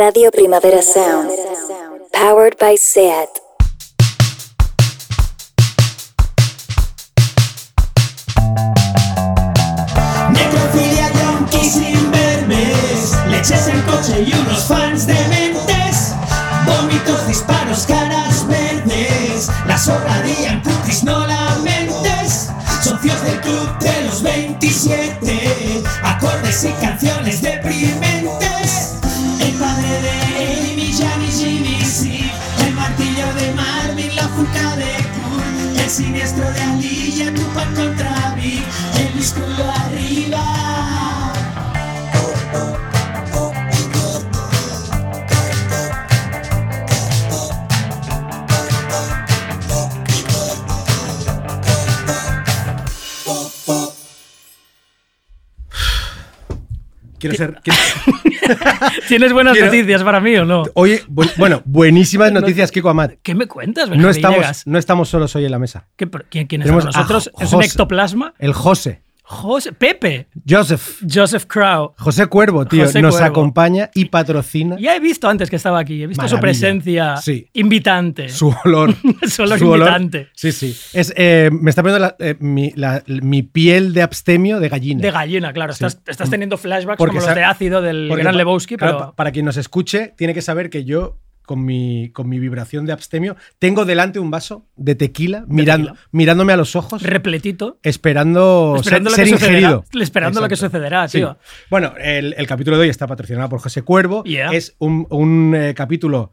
Radio Primavera Sound. Powered by SEAT. Necrofilia, yonkis imberbes Leches en coche y unos fans dementes Vómitos, disparos, caras verdes La sobradilla cutis no lamentes Socios del club de los 27 Acordes y canciones deprimentes siniestro de Alilla, Tupac contra Big El músculo arriba Quiero ser. quiero- ¿Tienes buenas Quiero- noticias para mí o no? Oye, bu- bueno, buenísimas noticias, Kiko Amat. ¿Qué me cuentas, No estamos, no estamos solos hoy en la mesa. ¿Qué- ¿Quién, quién es nosotros? ¿Es un ectoplasma? El José. José, Pepe. Joseph. Joseph Crow. José Cuervo, tío, José nos Cuervo. acompaña y patrocina Ya he visto antes que estaba aquí, he visto su presencia Sí. invitante. su olor. Su olor invitante. Sí, sí. Es, eh, me está poniendo la- eh, mi, la- mi piel de abstemio de gallina. De gallina, claro. Sí. Estás, estás teniendo flashbacks Porque como los de ácido del Gran Lebowski, claro, pero pa- para quien nos escuche, tiene que saber que yo, con mi, con mi vibración de abstemio, tengo delante un vaso de tequila, mirando, tequila. mirándome a los ojos, repletito. esperando, Esperando, ser, lo que ser sucederá, ingerido. esperando lo que sucederá, Sí. tío. Bueno, el, el capítulo de hoy está patrocinado por José Cuervo. Yeah. Es un, un, eh, capítulo,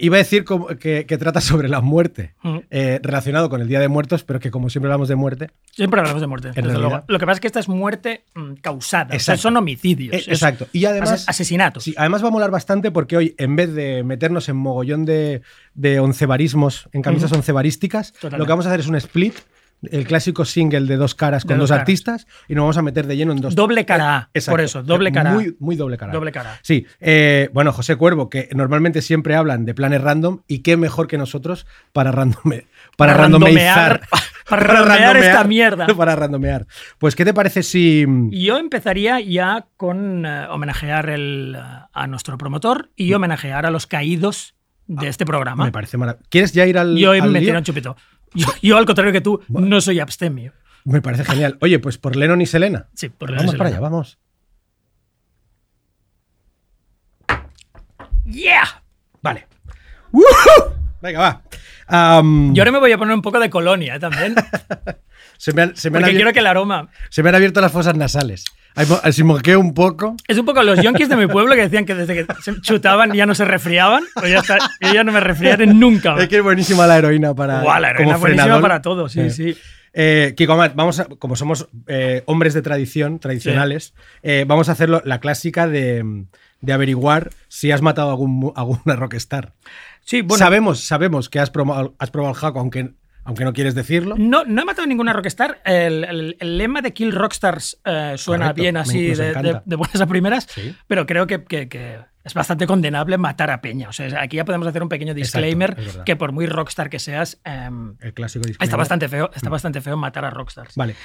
iba a decir que, que trata sobre la muerte, Mm. eh, relacionado con el Día de Muertos, pero que como siempre hablamos de muerte, Siempre hablamos de muerte. desde realidad. luego. Lo que pasa es que esta es muerte mm, causada. O sea, Exacto. son homicidios. Eh, exacto. Y además- ase- asesinatos. Sí, además va a molar bastante porque hoy, en vez de meternos en mogollón de, de oncevarismos, en camisas Ujú. oncevarísticas, Totalmente. lo que vamos a hacer es un split, el clásico single de dos caras De con dos dos, caras. artistas, y nos vamos a meter de lleno en dos. Doble cara A, Exacto. por eso, doble cara A. Muy, muy doble cara. A. Doble cara. Sí. eh, bueno, José Cuervo, que normalmente siempre hablan de planes random, y qué mejor que nosotros para, randome, para, Para randomear- para randomear esta mierda. Para randomear. Pues, ¿qué te parece si. Y Yo empezaría ya con eh, homenajear el, eh, a nuestro promotor y homenajear a los caídos de este programa. Ah, Me parece maravilloso. ¿Quieres ya ir al.? Yo al me un chupito. Yo, yo, al contrario que tú, no soy abstemio. Me parece genial. Oye, pues por Lennon y Selena. Sí, por vamos Lennon y para allá, vamos. ¡Yeah! Vale. ¡Woohoo! Venga, va. Yo ahora me voy a poner un poco de colonia eh, también, se, me han, se me han porque abier- quiero que el aroma... se me han abierto las fosas nasales. Si moqueo un poco. Es un poco los yonkis de mi pueblo que decían que desde que se chutaban ya no se resfriaban. Pues ya está, yo ya no me resfriaré nunca. Es que es buenísima la heroína para. Guau, la heroína como es buenísima frenador. para todo, sí, Eh. sí. Eh, Kiko Amat, vamos a, como somos eh, hombres de tradición, tradicionales, eh, vamos a hacerlo la clásica de, de averiguar si has matado a algún, alguna rockstar. Sí, bueno, sabemos, sabemos que has probado, has probado el jaco, aunque, aunque no quieres decirlo. No, no he matado ninguna rockstar. El, el- el lema de Kill Rockstars eh, suena Correcto, bien así de, encanta. de- de buenas a primeras, Sí. pero creo que, que- que es bastante condenable matar a Peña. O sea, aquí ya podemos hacer un pequeño disclaimer que por muy rockstar que seas, em, El clásico está bastante feo, está bastante feo matar a rockstars. Vale.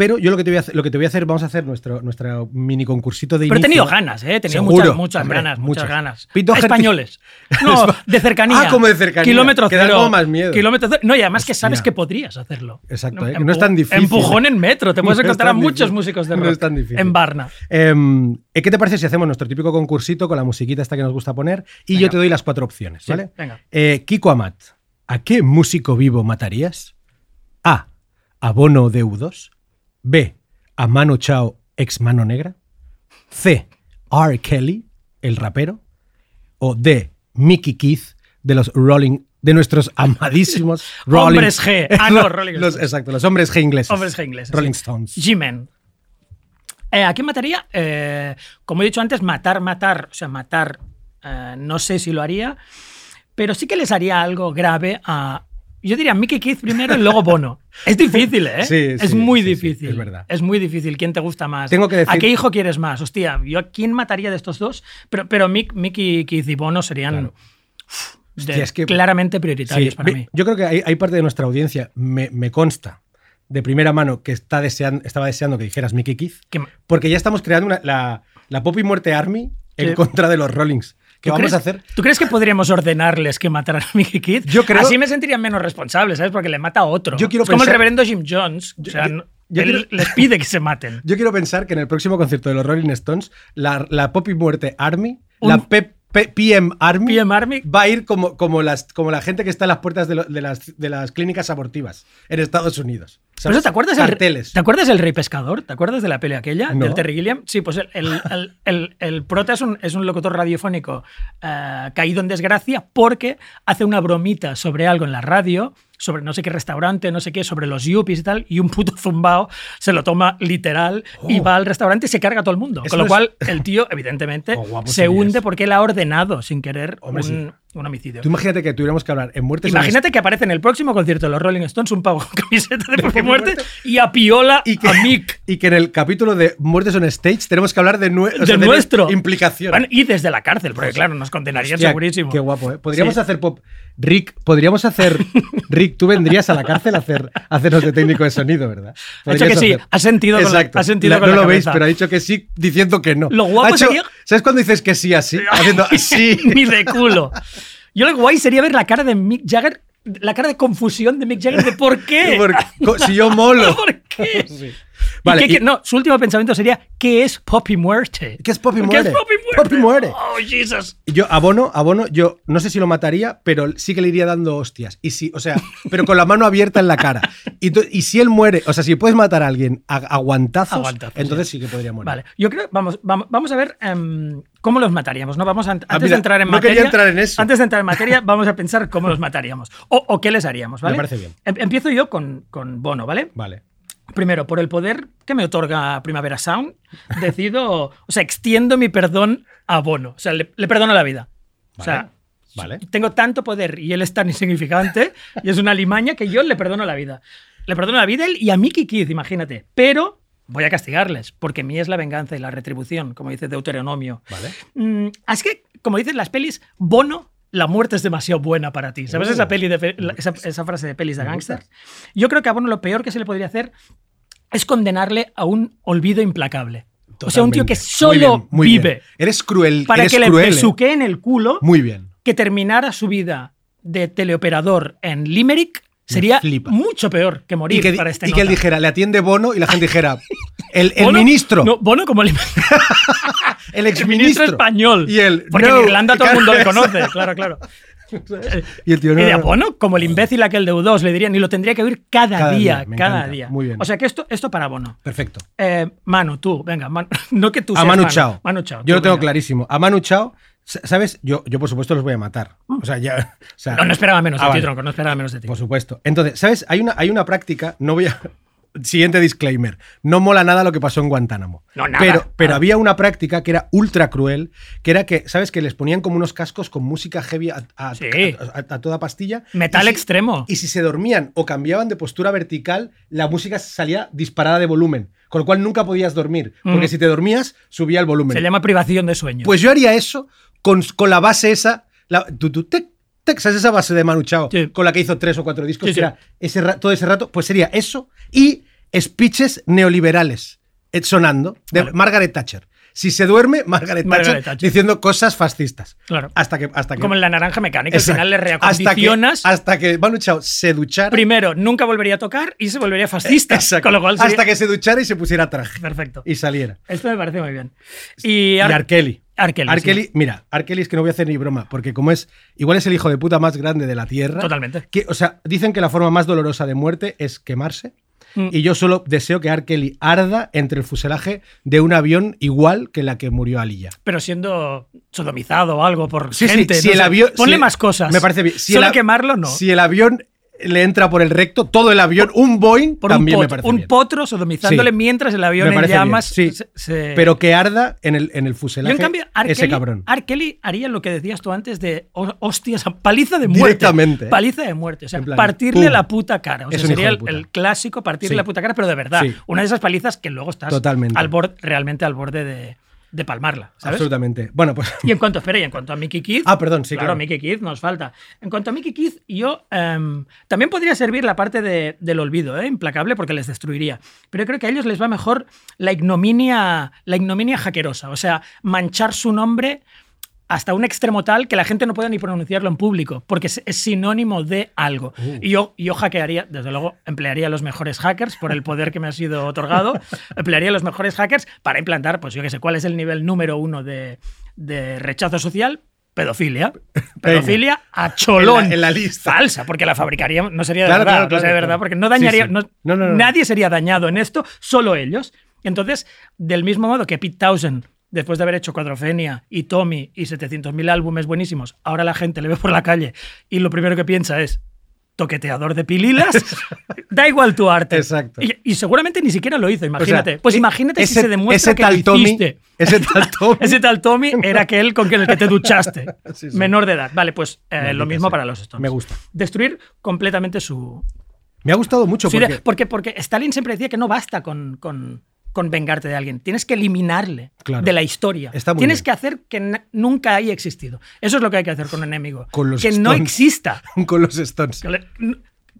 Pero yo lo que te voy a hacer, lo que te voy a hacer, vamos a hacer nuestro, nuestro mini concursito de Pero he inicio. tenido ganas, ¿eh? He tenido Seguro, muchas, muchas hombre, ganas, muchas, muchas. ganas. Doherty- Españoles. No, de cercanía. Ah, como de cercanía, Kilómetro que da cero. más miedo. Kilómetro cero. No, y además que sabes que podrías hacerlo. Exacto, ¿eh? Que no es tan difícil. Empujón en metro. Te puedes No es encontrar a muchos difícil. músicos de No rock es tan difícil. en Varna. Em, ¿eh, ¿Qué te parece si hacemos nuestro típico concursito con la musiquita esta que nos gusta poner? Y Venga. yo te doy las cuatro opciones, Sí, ¿vale? venga. Eh, Kiko Amat, ¿a qué músico vivo matarías? A. A Bono de U2. B. A Mano Chao, ex Mano Negra. C. R. Kelly, el rapero. O D. Mickey Keith, de los Rolling. De nuestros amadísimos Rolling Hombres G. Ah, no, Rolling Los- Stones. Exacto, los hombres G ingleses. Hombres G ingleses, Rolling sí. Stones. G-Men. Eh, ¿A quién mataría? Eh, como he dicho antes, matar, matar. O sea, matar, eh, no sé si lo haría, pero sí que les haría algo grave a. Yo diría Mickey Keith primero y luego Bono. Es difícil, ¿eh? Sí, es sí, muy sí, difícil. es verdad. Es muy difícil. ¿Quién te gusta más? Tengo que decir- ¿A qué hijo quieres más? Hostia, ¿yo a quién mataría de estos dos? Pero, pero Mick, Mickey Keith y Bono serían Claro. uf, Hostia, es que- claramente prioritarios para mí. Yo creo que hay, hay parte de nuestra audiencia, me, me consta de primera mano que está deseando, estaba deseando que dijeras Mickey Keith, Que- porque ya estamos creando una- la, la Pop y Muerte Army en contra de los Rollings. Que ¿Tú vamos crees- a hacer. ¿Tú crees que podríamos ordenarles que mataran a Mickey Kid? Yo creo- Así me sentirían menos responsables, ¿sabes? Porque le mata a otro. Yo quiero es como el reverendo Jim Jones. O sea, yo- no- yo él quiero- les pide que se maten. Yo quiero pensar que en el próximo concierto de los Rolling Stones, la, la Pop y Muerte Army, Un- la PM Army, PM Army. va a ir como, como, las, como la gente que está en las puertas de, lo- de las, de las clínicas abortivas en Estados Unidos. Por ¿Sabes? eso, ¿te acuerdas, el. ¿te acuerdas del Rey Pescador? ¿Te acuerdas de la peli aquella? No. Del Terry Gilliam. Sí, pues el, el, el- el- prota es un, es un locutor radiofónico eh, caído en desgracia porque hace una bromita sobre algo en la radio, sobre no sé qué restaurante, no sé qué, sobre los yuppies y tal, y un puto zumbao se lo toma literal y Oh. va al restaurante y se carga a todo el mundo. Eso Con lo es- cual, el tío, evidentemente, Oh, se hunde porque él ha ordenado sin querer Hombre, un, un homicidio. Tú imagínate que tuviéramos que hablar en muertes Imagínate que aparece en el próximo concierto de los Rolling Stones un pavo con camiseta de Poppy Muerte Muerte. y a Piola y que, a Mick. y que en el capítulo de Muertes on Stage tenemos que hablar de, nue- sea, de nuestro. implicación. Bueno, y desde la cárcel, porque claro, nos condenarían Hostia, segurísimo. Qué guapo, ¿eh? Podríamos Sí. hacer pop. Rick, podríamos hacer. Rick, tú vendrías a la cárcel a, hacer, a hacernos de técnico de sonido, ¿verdad? Ha dicho que sí, ha sentido con la- Exacto. ha sentido La- con no la lo veis, cabeza. pero ha dicho que sí diciendo que no. Lo guapo hecho- sería- ¿Sabes cuando dices que sí así? Haciendo así. Ni de culo. Yo lo guay sería ver la cara de Mick Jagger, la cara de confusión de Mick Jagger de por qué. Si yo molo. ¿Por qué? Sí. ¿Y Vale, qué- y- qué- no, su último pensamiento sería ¿qué es Poppy Muerte? ¿Qué es Poppy ¿Qué Muerte? es Poppy Muerte? Poppy Muerte. Oh, Jesus. Yo, abono, abono, yo no sé si lo mataría, pero sí que le iría dando hostias. Y si, o sea, pero con la mano abierta en la cara. Y, y si él muere, o sea, si puedes matar a alguien a, a guantazos, A guantazos, entonces sí. sí que podría morir. Vale, yo creo, vamos, vamos, vamos a ver em, cómo los mataríamos, ¿no? Vamos a, antes Ah, mira, de entrar en no materia. quería entrar en eso. Antes de entrar en materia, vamos a pensar cómo los mataríamos. O, o qué les haríamos, ¿vale? Me parece bien. Em- Empiezo yo con, con Bono, ¿vale? Vale. Primero, por el poder que me otorga Primavera Sound, decido, o sea, extiendo mi perdón a Bono. O sea, le, le perdono la vida. O sea, Vale. tengo tanto poder y él es tan insignificante y es una limaña que yo le perdono la vida. Le perdono la vida a él y a Mickey Keith, imagínate. Pero voy a castigarles, porque mí es la venganza y la retribución, como dice Deuteronomio. Vale. Mm, es que, como dicen las pelis, Bono, la muerte es demasiado buena para ti. ¿Sabes Oh. esa, peli de pe- la- esa, esa frase de pelis de gangsters? Yo creo que a Bono lo peor que se le podría hacer es condenarle a un olvido implacable. O sea, un tío que. Muy solo bien, muy vive bien. Eres cruel. para eres que le cruel, ¿eh? besuque en el culo, Muy bien. que terminara su vida de teleoperador en Limerick sería flipa. mucho peor que morir Y que, para este y que él dijera, le atiende Bono y la gente dijera, el, el Bono- ministro, No, Bono como el el exministro. ministro español. Y él, Porque no, en Irlanda todo el mundo le conoce, claro, claro. Y el tío, no, Y de no. Bono, como el imbécil aquel de U2, le dirían, y lo tendría que oír cada, Cada día, cada encanta. día. Muy bien. O sea que esto, esto para Bono. Perfecto. Eh, Manu, tú, venga, Manu- no que tú A seas Manu Chao. Manu Chao. Yo tú, lo tengo venga. clarísimo. A Manu Chao, ¿sabes? Yo, yo por supuesto los voy a matar. O sea, ya. o sea- No, no esperaba menos Ah, de ti, vale. tronco, no esperaba menos de ti. Por supuesto. Entonces, ¿sabes? Hay una, hay una práctica, no voy a. Siguiente disclaimer. No mola nada lo que pasó en Guantánamo. No, nada. Pero, pero había una práctica que era ultra cruel, que era que, ¿sabes? Que les ponían como unos cascos con música heavy a, a- Sí. a- a- a toda pastilla. Metal Y si- extremo. Y si se dormían o cambiaban de postura vertical, la música salía disparada de volumen. Con lo cual nunca podías dormir. Porque Mm. si te dormías, subía el volumen. Se llama privación de sueño. Pues yo haría eso con, con la base esa, la, tu, tu, tec, tec, ¿sabes esa base de Manu Chao? Sí. Con la que hizo tres o cuatro discos, Sí, que sí. era ese todo ese rato, pues sería eso y speeches neoliberales eh, sonando de Vale. Margaret Thatcher. Si se duerme, Margaret, Margaret Thatcher, Thatcher. diciendo cosas fascistas. Claro. Hasta que. Hasta que Como en la naranja mecánica, al final le hasta que, reacondicionas. hasta que Manu Chao se duchara. Primero, nunca volvería a tocar y se volvería fascista. Exacto. Con lo cual sería- Hasta que se duchara y se pusiera traje. Perfecto. Y saliera. Esto me parece muy bien. Y, Y Ar- R. Kelly. Kelly, R. sí. Mira, es que no voy a hacer ni broma, porque como es, igual es el hijo de puta más grande de la Tierra. Totalmente. Que, o sea, dicen que la forma más dolorosa de muerte es quemarse. Mm. Y yo solo deseo que R. Kelly arda entre el fuselaje de un avión igual que la que murió Aliyah. Pero siendo sodomizado o algo por Sí, sí, gente. si no el sé, avión. Ponle si- más cosas. Me parece bien. Si Solo el a- quemarlo, no. Si el avión le entra por el recto, todo el avión, un Boeing, por un, también me parece un bien. potro sodomizándole Sí. mientras el avión en llamas sí. se- se- Pero que arda en el, en el Yo, fuselaje en cambio, R. ese cabrón. R. Kelly haría lo que decías tú antes de ho- hostias, paliza de muerte. Directamente. Paliza de muerte. O sea, plan, partirle ¡pum! la puta cara. O sea, sería el, clásico partirle Sí. la puta cara, pero de verdad. Una de esas palizas que luego estás Totalmente. al borde, realmente al borde de, de palmarla. ¿sabes? Absolutamente. Bueno, pues. Y en cuanto, espera, y en cuanto a Mickey Keith. Ah, perdón, sí, claro. claro. Mickey Keith nos falta. En cuanto a Mickey Keith, yo em, también podría servir la parte de- del olvido, ¿eh? implacable, porque les destruiría. Pero yo creo que a ellos les va mejor la ignominia, la ignominia jaquerosa. O sea, manchar su nombre hasta un extremo tal que la gente no puede ni pronunciarlo en público, porque es, es sinónimo de algo. Uh. Y yo, yo hackearía, desde luego, emplearía a los mejores hackers por el poder que me ha sido otorgado, emplearía a los mejores hackers para implantar, pues yo qué sé, cuál es el nivel número uno de, de rechazo social. Pedofilia. Pedofilia a cholón. En la- en la lista. Falsa, porque la fabricaríamos, no sería de Claro, verdad, claro, no sería de verdad, porque no dañaría, Sí, sí. no- No, no, no. nadie sería dañado en esto, solo ellos. Entonces, del mismo modo que Pete Townsend, después de haber hecho Cuadrofenia y Tommy y 700.000 álbumes buenísimos, ahora la gente le ve por la calle y lo primero que piensa es toqueteador de pililas, da igual tu arte. Exacto. Y, y seguramente ni siquiera lo hizo, imagínate. O sea, pues e- imagínate si se demuestra ese que tal lo Tommy- hiciste. ese tal Tommy. Ese tal Tommy era aquel con el que te duchaste. Sí, sí. Menor de edad. Vale, pues eh, lo mismo para los Stones. Me gusta. Destruir completamente su, Me ha gustado mucho porque, Porque, porque Stalin siempre decía que no basta con, con, con vengarte de alguien. Tienes que eliminarle Claro. de la historia. Está Tienes bien. que hacer que nunca haya existido. Eso es lo que hay que hacer con un enemigo. Con los que no exista. con los Stones.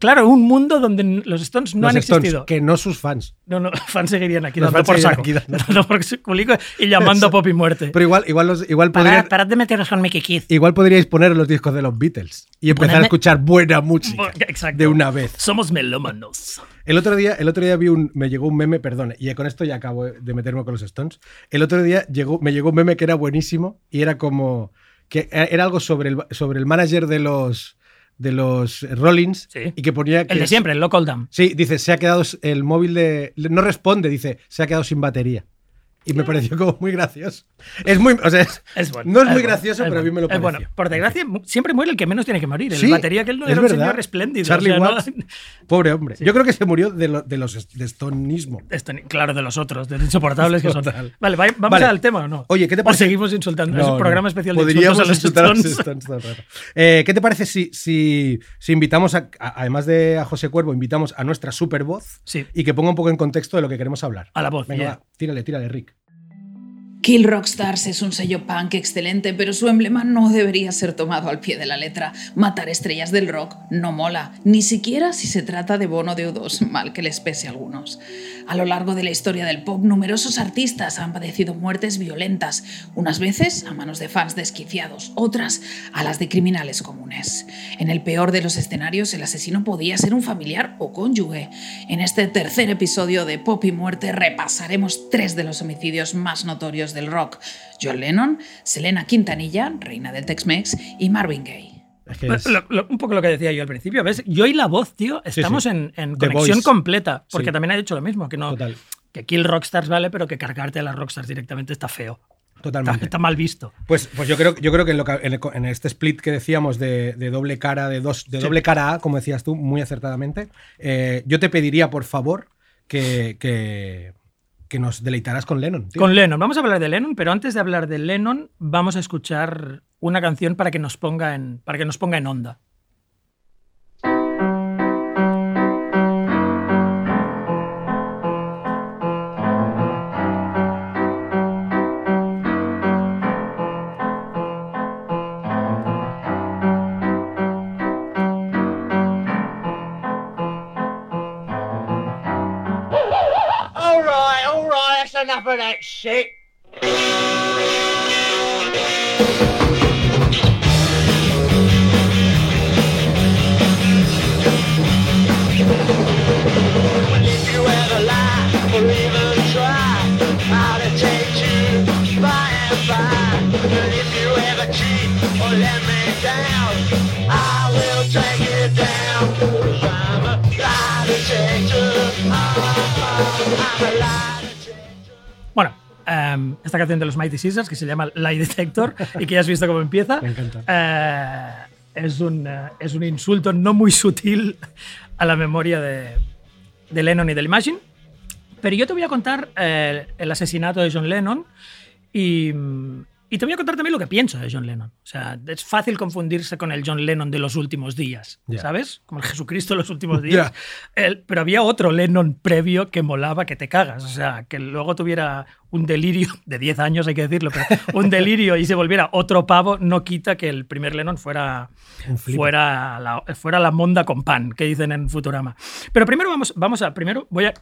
Claro, un mundo donde los Stones no los han Stones, existido. que no sus fans. No, no, fans seguirían aquí Los dando por saco. aquí dando- Dando por culico y llamando a Pop y muerte. Pero igual, igual, los, igual, Parad, podrían- parad de meteros con Mickey Keith. igual podríais poner los discos de los Beatles y empezar a escuchar buena música Exacto. de una vez. Somos melómanos. El otro día, el otro día vi un, me llegó un meme, perdón, y con esto ya acabo de meterme con los Stones. El otro día llegó, me llegó un meme que era buenísimo y era como que era algo sobre el, sobre el manager de los de los Rollins Sí. y que ponía que El de siempre, el Local Dam. Sí, dice, se ha quedado el móvil de no responde, dice, se ha quedado sin batería. Y me pareció como muy gracioso. Es muy, o sea, es- Es bueno, no es muy bueno, gracioso, es pero a mí bueno, me lo es pareció. bueno. Por desgracia, siempre muere el que menos tiene que morir. El Sí, batería que él no es era un verdad. señor espléndido. Charlie o sea, no- Watts, pobre hombre. Yo creo que se murió de, lo- de los de stonismo. Claro, de los otros, de los insoportables que son. Vale, va- vamos Vale. al tema o no. Oye, ¿qué te O parece? seguimos insultando. es No, un programa no. especial de Podríamos insultos a los insultar a los Stones. Eh, ¿Qué te parece si, si, si invitamos, a, a- además de a José Cuervo, invitamos a nuestra super voz Sí. y que ponga un poco en contexto de lo que queremos hablar? A la voz, Venga, yeah. va, tírale, tírale, Rick. Kill Rockstars es un sello punk excelente, pero su emblema no debería ser tomado al pie de la letra. Matar estrellas del rock no mola, ni siquiera si se trata de Bono de U2, mal que les pese a algunos. A lo largo de la historia del pop, numerosos artistas han padecido muertes violentas, unas veces a manos de fans desquiciados, otras a las de criminales comunes. En el peor de los escenarios, el asesino podía ser un familiar o cónyuge. En este tercer episodio de Pop y Muerte repasaremos tres de los homicidios más notorios del rock: John Lennon, Selena Quintanilla, reina del Tex-Mex, y Marvin Gaye. Es que es- Lo- lo- un poco lo que decía yo al principio. ¿ves? Yo y la voz, tío, estamos sí. en, conexión completa. Porque Sí. también ha dicho lo mismo, que no. Total. Que kill rockstars vale, pero que cargarte a las rockstars directamente está feo. Totalmente. está mal visto. Pues, pues yo creo, yo creo que en, lo que- en el- en este split que decíamos de, de doble cara, de dos, de doble cara A, como decías tú, muy acertadamente, eh, yo te pediría, por favor, que, que, que nos deleitaras con Lennon. Con Lennon. Vamos a hablar de Lennon, pero antes de hablar de Lennon, vamos a escuchar una canción para que nos ponga en, para que nos ponga en onda. Of that shit. If you ever lie or even try, I'll take you em, esta canción de los Mighty Scissors que se llama Lie Detector y que ya has visto cómo empieza. Me encanta. eh, es, un, eh, es un insulto no muy sutil a la memoria de, de Lennon y del Imagine. Pero yo te voy a contar eh, el asesinato de John Lennon y, mm, y te voy a contar también lo que pienso de John Lennon. O sea, es fácil confundirse con el John Lennon de los últimos días, Ya. ¿sabes? Como el Jesucristo de los últimos días. El- pero había otro Lennon previo que molaba que te cagas. O sea, que luego tuviera un delirio de 10 años, hay que decirlo, pero un delirio y se volviera otro pavo, no quita que el primer Lennon fuera, fuera, la, fuera la monda con pan, que dicen en Futurama. Pero primero vamos, vamos a. Primero voy a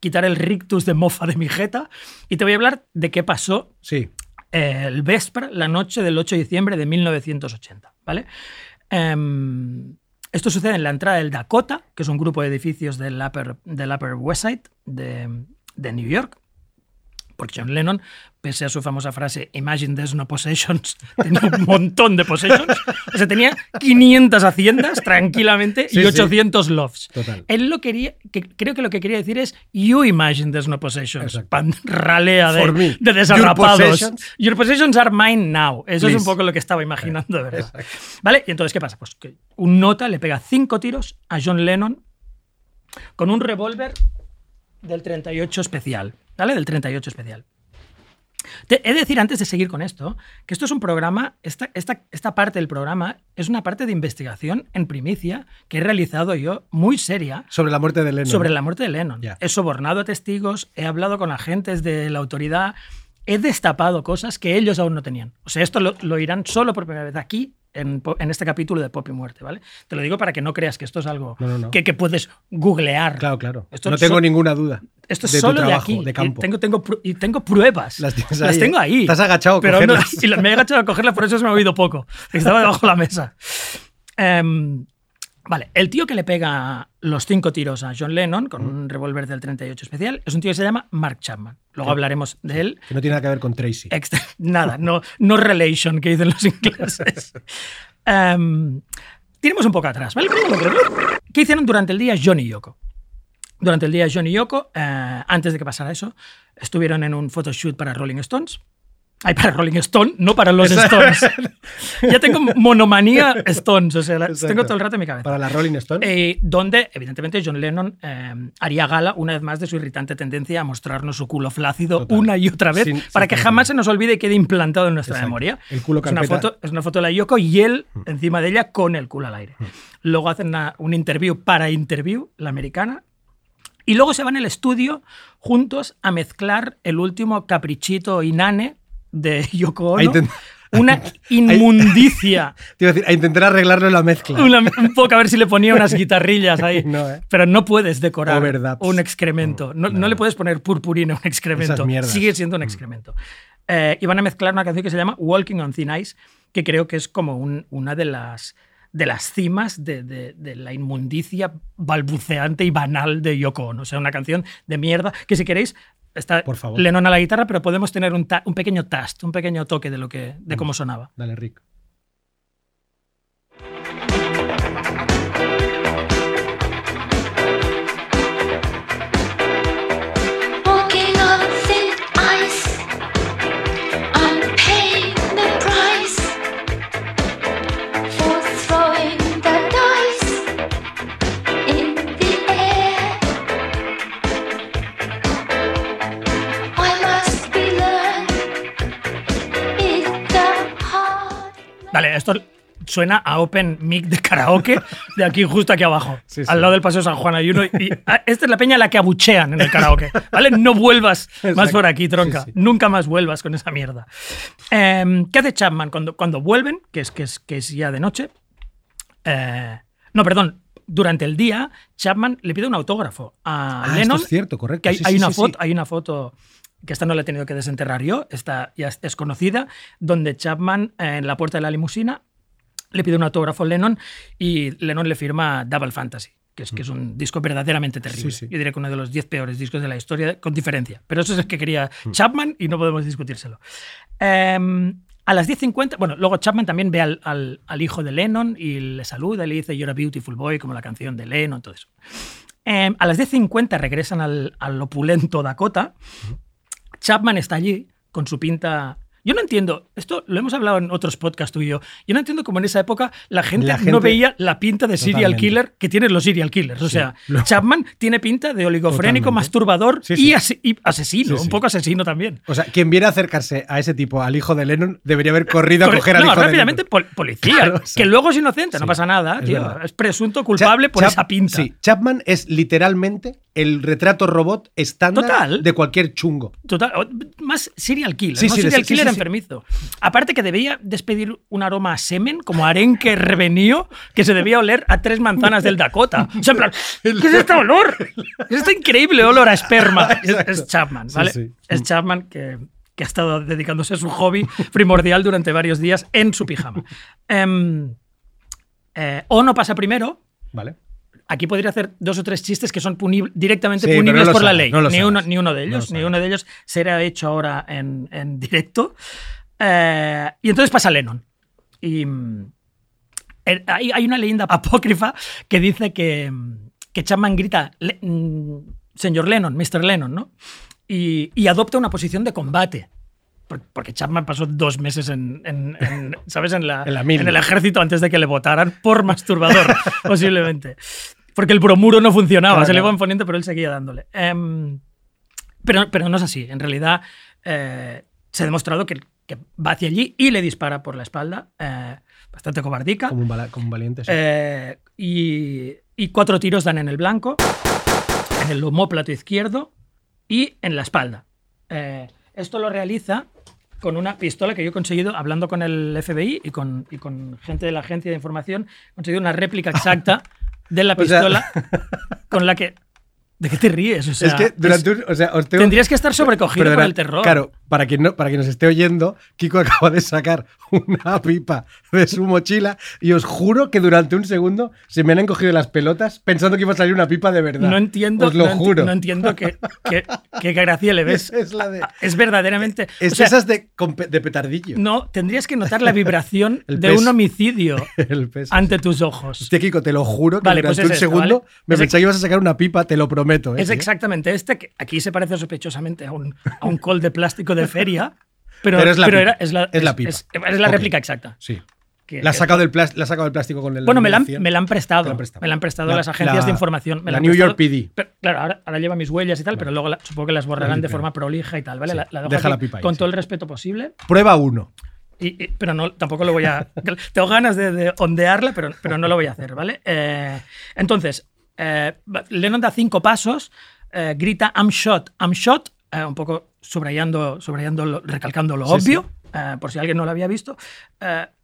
quitar el rictus de mofa de mi jeta y te voy a hablar de qué pasó Sí, el Vespra, la noche del 8 de diciembre de 1980. ¿vale? Em, esto sucede en la entrada del Dakota, que es un grupo de edificios del Upper, del upper West Side de, de New York. Porque John Lennon, pese a su famosa frase Imagine there's no possessions, tenía un montón de possessions. O sea, tenía 500 haciendas tranquilamente Sí, y sí. 800 lofts. Total. Él lo quería, que creo que lo que quería decir es You imagine there's no possessions. Pan- ralea de, me. de Your desarrapados. possessions. Your possessions are mine now. Eso es un poco lo que estaba imaginando, de verdad. ¿Vale? Y entonces, ¿qué pasa? Pues que un nota le pega cinco tiros a John Lennon con un revólver del 38 especial. ¿Vale? Del 38 especial. Te- he de decir antes de seguir con esto que esto es un programa, esta, esta, esta parte del programa es una parte de investigación en primicia que he realizado yo muy seria Sobre la muerte de Lennon. sobre la muerte de Lennon. He sobornado a testigos, he hablado con agentes de la autoridad, he destapado cosas que ellos aún no tenían. O sea, esto lo, lo irán solo por primera vez aquí, en, en este capítulo de Pop y Muerte, ¿vale? Te lo digo para que no creas que esto es algo No, no, no. Que, que puedes googlear. Claro, claro. Esto no tengo so- ninguna duda. Esto es de tu solo trabajo, de aquí. de campo. Y tengo, tengo, y tengo pruebas. Las tienes ahí, tengo ¿eh? ahí. Has agachado a pero cogerlas. y me he agachado a cogerlas, por eso se me ha oído poco. Estaba debajo de la mesa. Em, vale, el tío que le pega los cinco tiros a John Lennon con un revólver del 38 especial es un tío que se llama Mark Chapman. Luego hablaremos de él. Que no tiene nada que ver con Tracy. Extra- nada, no, no relation que dicen los ingleses. Em, tiremos un poco atrás, ¿vale? ¿Qué hicieron durante el día John y Yoko? Durante el día John y Yoko, eh, antes de que pasara eso, estuvieron en un photoshoot para Rolling Stones. Ay, para Rolling Stone, no para los Stones. ya tengo monomanía Stones, o sea, la- Exacto. tengo todo el rato en mi cabeza. Para la Rolling Stone. Eh, donde, evidentemente, John Lennon eh, haría gala una vez más de su irritante tendencia a mostrarnos su culo flácido Total. una y otra vez Sin- para sin que jamás se nos olvide y quede implantado en nuestra Exacto. memoria. El culo es, una foto, es una foto de la Yoko y él encima de ella con el culo al aire. Luego hacen una- un interview para interview, la americana, y luego se van al estudio juntos a mezclar el último caprichito inane de Yoko Ono. Una inmundicia. Te iba a decir, a intentar arreglarlo en la mezcla. Una- un poco a ver si le ponía unas guitarrillas ahí. No, ¿eh? Pero no puedes decorar un excremento. No, no le puedes poner purpurina a un excremento. Esas. Mm. Sigue siendo un excremento. Eh, y van a mezclar una canción que se llama Walking on Thin Ice, que creo que es como un- una de las, de las cimas de, de- de la inmundicia balbuceante y banal de Yoko Ono. O sea, una canción de mierda que si queréis... Está Por favor. Lennon a la guitarra, pero podemos tener un, ta- un pequeño tast, un pequeño toque de, lo que, de cómo sonaba. Dale, Rick. Hard Vale, esto suena a Open Mic de karaoke de aquí, justo aquí abajo, Sí, sí. al lado del Paseo San Juan hay uno. Y, ah, esta es la peña a la que abuchean en el karaoke. ¿Vale? No vuelvas más por aquí, tronca. Sí. Nunca más vuelvas con esa mierda. Em, ¿Qué hace Chapman cuando, cuando vuelven? Que es, que, es, que es ya de noche. Eh, no, perdón. Durante el día, Chapman le pide un autógrafo a Ah, esto es cierto, correcto. Que hay, una foto, hay una foto que esta no la he tenido que desenterrar yo, esta ya es, conocida, donde Chapman eh, en la puerta de la limusina le pide un autógrafo a Lennon y Lennon le firma Double Fantasy, que es, que es un disco verdaderamente terrible. Sí, sí. Yo diría que uno de los 10 peores discos de la historia, con diferencia. Pero eso es el que quería. Chapman y no podemos discutírselo. Em, a las 10.50, bueno, luego Chapman también ve al, al- al hijo de Lennon y le saluda y le dice You're a beautiful boy, como la canción de Lennon, todo eso. Em, a las 10.50 regresan al, al opulento Dakota. Chapman está allí con su pinta. Yo no entiendo, esto lo hemos hablado en otros podcasts tú y yo. Yo no entiendo cómo en esa época la gente, La no veía la pinta de serial Totalmente. killer que tienen los serial killers. O Sí. sea, Lo- Chapman tiene pinta de oligofrénico, Totalmente. masturbador Sí, y, asesino, un poco asesino también. O sea, quien viera acercarse a ese tipo, al hijo de Lennon, debería haber corrido a Corre- coger al no, hijo rápidamente de pol- policía, Claro, o sea, que luego es inocente, no pasa nada, es tío. verdad. Es presunto Lennon. culpable por Chap- esa pinta. Sí, Chapman es literalmente el retrato robot estándar Total. de cualquier chungo. Total, más serial killer, Sí, ¿no? sí, de- serial killer. Enfermizo. Aparte que debía despedir un aroma a semen, como arenque revenido, que se debía oler a tres manzanas del Dakota. O sea, en plan, ¿qué es este olor? ¿Qué es este increíble olor a esperma? Es, Chapman, ¿vale? sí. Es Chapman que, que ha estado dedicándose a su hobby primordial durante varios días en su pijama. Em, eh, o no pasa primero, Vale. Aquí podría hacer dos o tres chistes que son directamente Sí, punibles no por la ley. no ni, uno, ni uno de ellos, los ni uno de ellos será hecho ahora en, en directo. Eh, y entonces pasa Lennon. Y mm, eh, hay, hay una leyenda apócrifa que dice que, mm, que Chapman grita, "Le- mm, señor Lennon, Mr. Lennon, ¿no? Y, y adopta una posición de combate. Por- Porque Chapman pasó dos meses en, en- en, ¿sabes? En, la, En la mili. en el ejército antes de que le votaran por masturbador, posiblemente. Porque el bromuro no funcionaba, Claro, se le iban poniendo, pero él seguía dándole. Em, pero, pero no es así. En realidad, eh, se ha demostrado que, que va hacia allí y le dispara por la espalda. eh, bastante cobardica. Como un, bala- como un valiente. sí. Eh, y, y cuatro tiros dan en el blanco, en el homóplato izquierdo y en la espalda. Esto lo realiza con una pistola que yo he conseguido, hablando con el FBI y con, y con gente de la agencia de información, he conseguido una réplica exacta de la O sea- pistola con la que... ¿De qué te ríes? O sea, es que durante un. O sea, os tengo- Tendrías que estar sobrecogido por el terror. Claro, para quien, no, para quien nos esté oyendo, Kiko acaba de sacar una pipa de su mochila y os juro que durante un segundo se me han encogido las pelotas pensando que iba a salir una pipa de verdad. No entiendo, Os lo no enti- juro. no entiendo qué, qué- qué gracia le ves. Es, es la de. Es verdaderamente. Es o sea, esas de, de petardillo. No, tendrías que notar la vibración El de peso. un homicidio El peso. ante tus ojos. Hostia, Kiko, te lo juro que Vale, pues durante es un esto, segundo ¿vale? me Es pensaba que ibas a sacar una pipa, te lo prometo. ¿Eh, Es exactamente este, que aquí se parece sospechosamente a un, a un col de plástico de feria, pero, Pero es la pipa. era- es la, Es la pipa. Es, es la réplica exacta. Sí. Que- La has sacado del, plas- la has sacado del plástico con el. bueno, me la, han, me la han prestado. La. Me la han prestado La- las agencias de información. Me la New prestado. York PD. Pero, claro, ahora, ahora lleva mis huellas y tal, pero luego supongo que las borrarán de forma prolija y tal, ¿vale? Sí. La, dejo Deja la pipa ahí, con sí. todo el respeto posible. Prueba uno. Y- y- pero no, tampoco lo voy a. Tengo ganas de, de ondearla, pero, pero no lo voy a hacer, ¿vale? Eh, entonces, eh, Lennon da cinco pasos, eh, grita I'm shot, I'm shot, eh, un poco subrayando, subrayando lo- recalcando lo Sí, obvio, eh, por si alguien no lo había visto.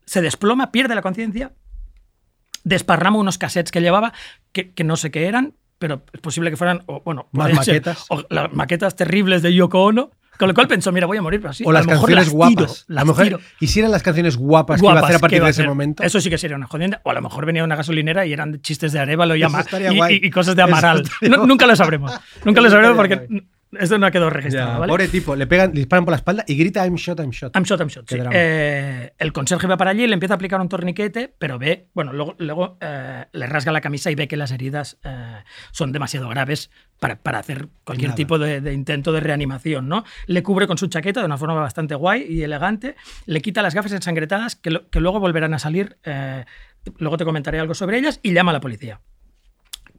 se desploma, pierde la conciencia, desparrama unos cassettes que llevaba, que, que no sé qué eran, pero es posible que fueran, o, bueno, Más podrían ser- maquetas. o las maquetas terribles de Yoko Ono. Con lo cual pensó, mira, voy a morir, pero así. o a las lo mejor canciones las guapas. tiro, a las lo mejor, tiro ¿Y si eran las canciones guapas, que iba a hacer a partir de a ese momento? Eso sí que sería una jodienda. O a lo mejor venía una gasolinera y eran chistes de Arevalo y, y- y- y cosas de Amaral. No- nunca lo sabremos. Nunca lo sabremos porque esto no ha quedado registrado. Ya, ¿vale? Pobre tipo, le pegan, le disparan por la espalda y grita I'm shot, I'm shot. I'm shot, I'm shot. Sí. Eh, el conserje va para allí, le empieza a aplicar un torniquete, pero ve, bueno, luego, luego eh, le rasga la camisa y ve que las heridas eh, son demasiado graves para, para hacer cualquier Nada. tipo de, de intento de reanimación, ¿no? Le cubre con su chaqueta de una forma bastante guay y elegante, le quita las gafas ensangretadas que, lo- que luego volverán a salir, luego te comentaré algo sobre ellas, y llama a la policía.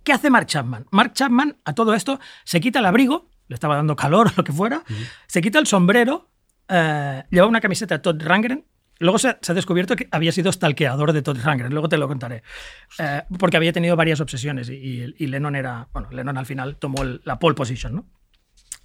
¿Qué hace Mark Chapman? Mark Chapman, a todo esto, se quita el abrigo, le estaba dando calor o lo que fuera, se quita el sombrero, eh, lleva una camiseta de Todd Rangren. Luego se, se ha descubierto que había sido stalkeador de Todd Rangren, luego te lo contaré. Eh, porque había tenido varias obsesiones y, y- y Lennon era. Bueno, Lennon al final tomó el- la pole position, ¿no?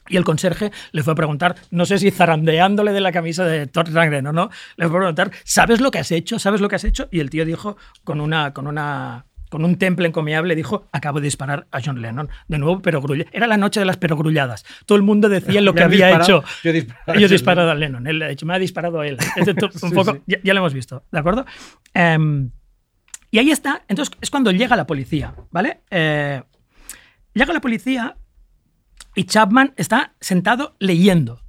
Y el conserje le fue a preguntar, no sé si zarandeándole de la camisa de Todd Rangren o no, le fue a preguntar, ¿sabes lo que has hecho? ¿Sabes lo que has hecho? Y el tío dijo, con una, con una, con un temple encomiable, dijo, acabo de disparar a John Lennon. De nuevo, perogrulla. Era la noche de las perogrulladas. Todo el mundo decía lo que había disparado, hecho. yo he disparado a Yo he John disparado a Lennon. Él ha dicho, me ha disparado él. Es de to- un Sí, poco, sí. Ya, ya lo hemos visto, ¿de acuerdo? Em, y ahí está. Entonces es cuando llega la policía, ¿vale? Eh, llega la policía y Chapman está sentado leyendo.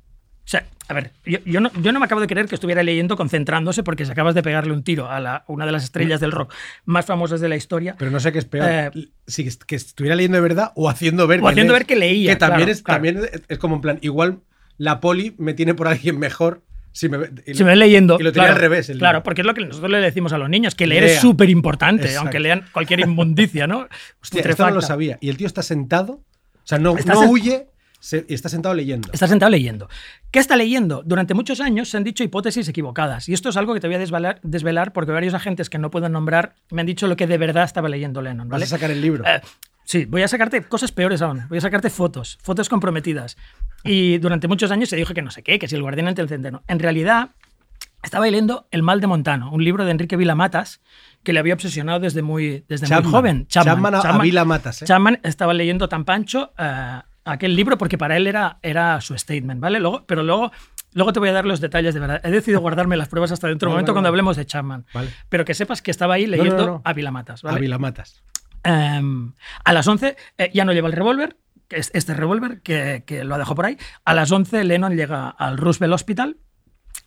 A ver, yo, yo no, yo no me acabo de creer que estuviera leyendo concentrándose porque si acabas de pegarle un tiro a la- una de las estrellas del rock más famosas de la historia. Pero no sé qué es peor. Eh, si es- que estuviera leyendo de verdad o haciendo ver O haciendo lees. ver que leía, Que también, claro, es, claro. también es- es como en plan, igual la poli me tiene por alguien mejor si me, y Si me leyendo. Y lo claro, al revés. el claro, porque es lo que nosotros le decimos a los niños, que leer es Lea. súper importante, aunque lean cualquier inmundicia, ¿no? Hostia, esto no lo sabía. Y el tío está sentado, o sea, no, no huye se- está sentado leyendo. Está sentado leyendo. ¿Qué está leyendo? Durante muchos años se han dicho hipótesis equivocadas. Y esto es algo que te voy a desvelar, desvelar porque varios agentes que no puedo nombrar me han dicho lo que de verdad estaba leyendo Lennon. Vas ¿vale? a sacar el libro. Eh, sí, voy a sacarte cosas peores aún. Voy a sacarte fotos, fotos comprometidas. Y durante muchos años se dijo que no sé qué, que si el guardián ante el centeno. En realidad, estaba leyendo El mal de Montano, un libro de Enrique Vilamatas que le había obsesionado desde muy, desde muy Chapman. joven. Chapman a- a Vilamatas, ¿eh? Chapman estaba leyendo tan pancho eh, aquel libro porque para él era, era su statement, ¿vale? Luego, pero luego Luego te voy a dar los detalles de verdad. He decidido guardarme las pruebas hasta dentro de un momento vale, cuando hablemos de Chapman. Vale. Pero que sepas que estaba ahí leyendo no, no. Ávila Matas. ¿vale? Ávila Matas. Em, a las 11 eh, ya no lleva el revólver, este revólver que, que lo dejó por ahí. A las 11 Lennon llega al Roosevelt Hospital,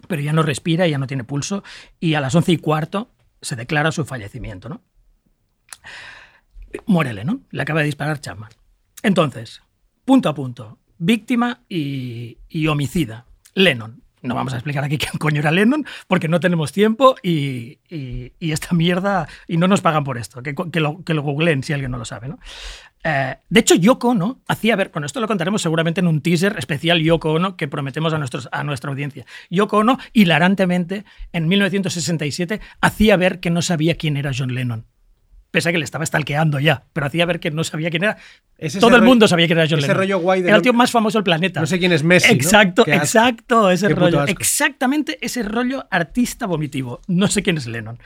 pero ya no respira, ya no tiene pulso, y a las 11 y cuarto se declara su fallecimiento. ¿no? Muere Lennon, le acaba de disparar Chapman. Entonces, punto a punto, víctima y, homicida. Lennon. No vamos a explicar aquí quién coño era Lennon, porque no tenemos tiempo y, y- esta mierda, y no nos pagan por esto, que, lo, que lo googleen si alguien no lo sabe. ¿no? Eh, de hecho, Yoko Ono hacía ver, con esto lo contaremos seguramente en un teaser especial Yoko Ono que prometemos a, a nuestra audiencia. Yoko Ono, hilarantemente, en 1967, hacía ver que no sabía quién era John Lennon. Pese a que le estaba stalkeando ya, pero hacía ver que no sabía quién era. Es Todo el mundo sabía quién era John ese Lennon. rollo guay de era el tío más famoso del planeta. No sé quién es Messi. Exacto, exacto, ese rollo. Exactamente ese rollo artista vomitivo. No sé quién es Lennon.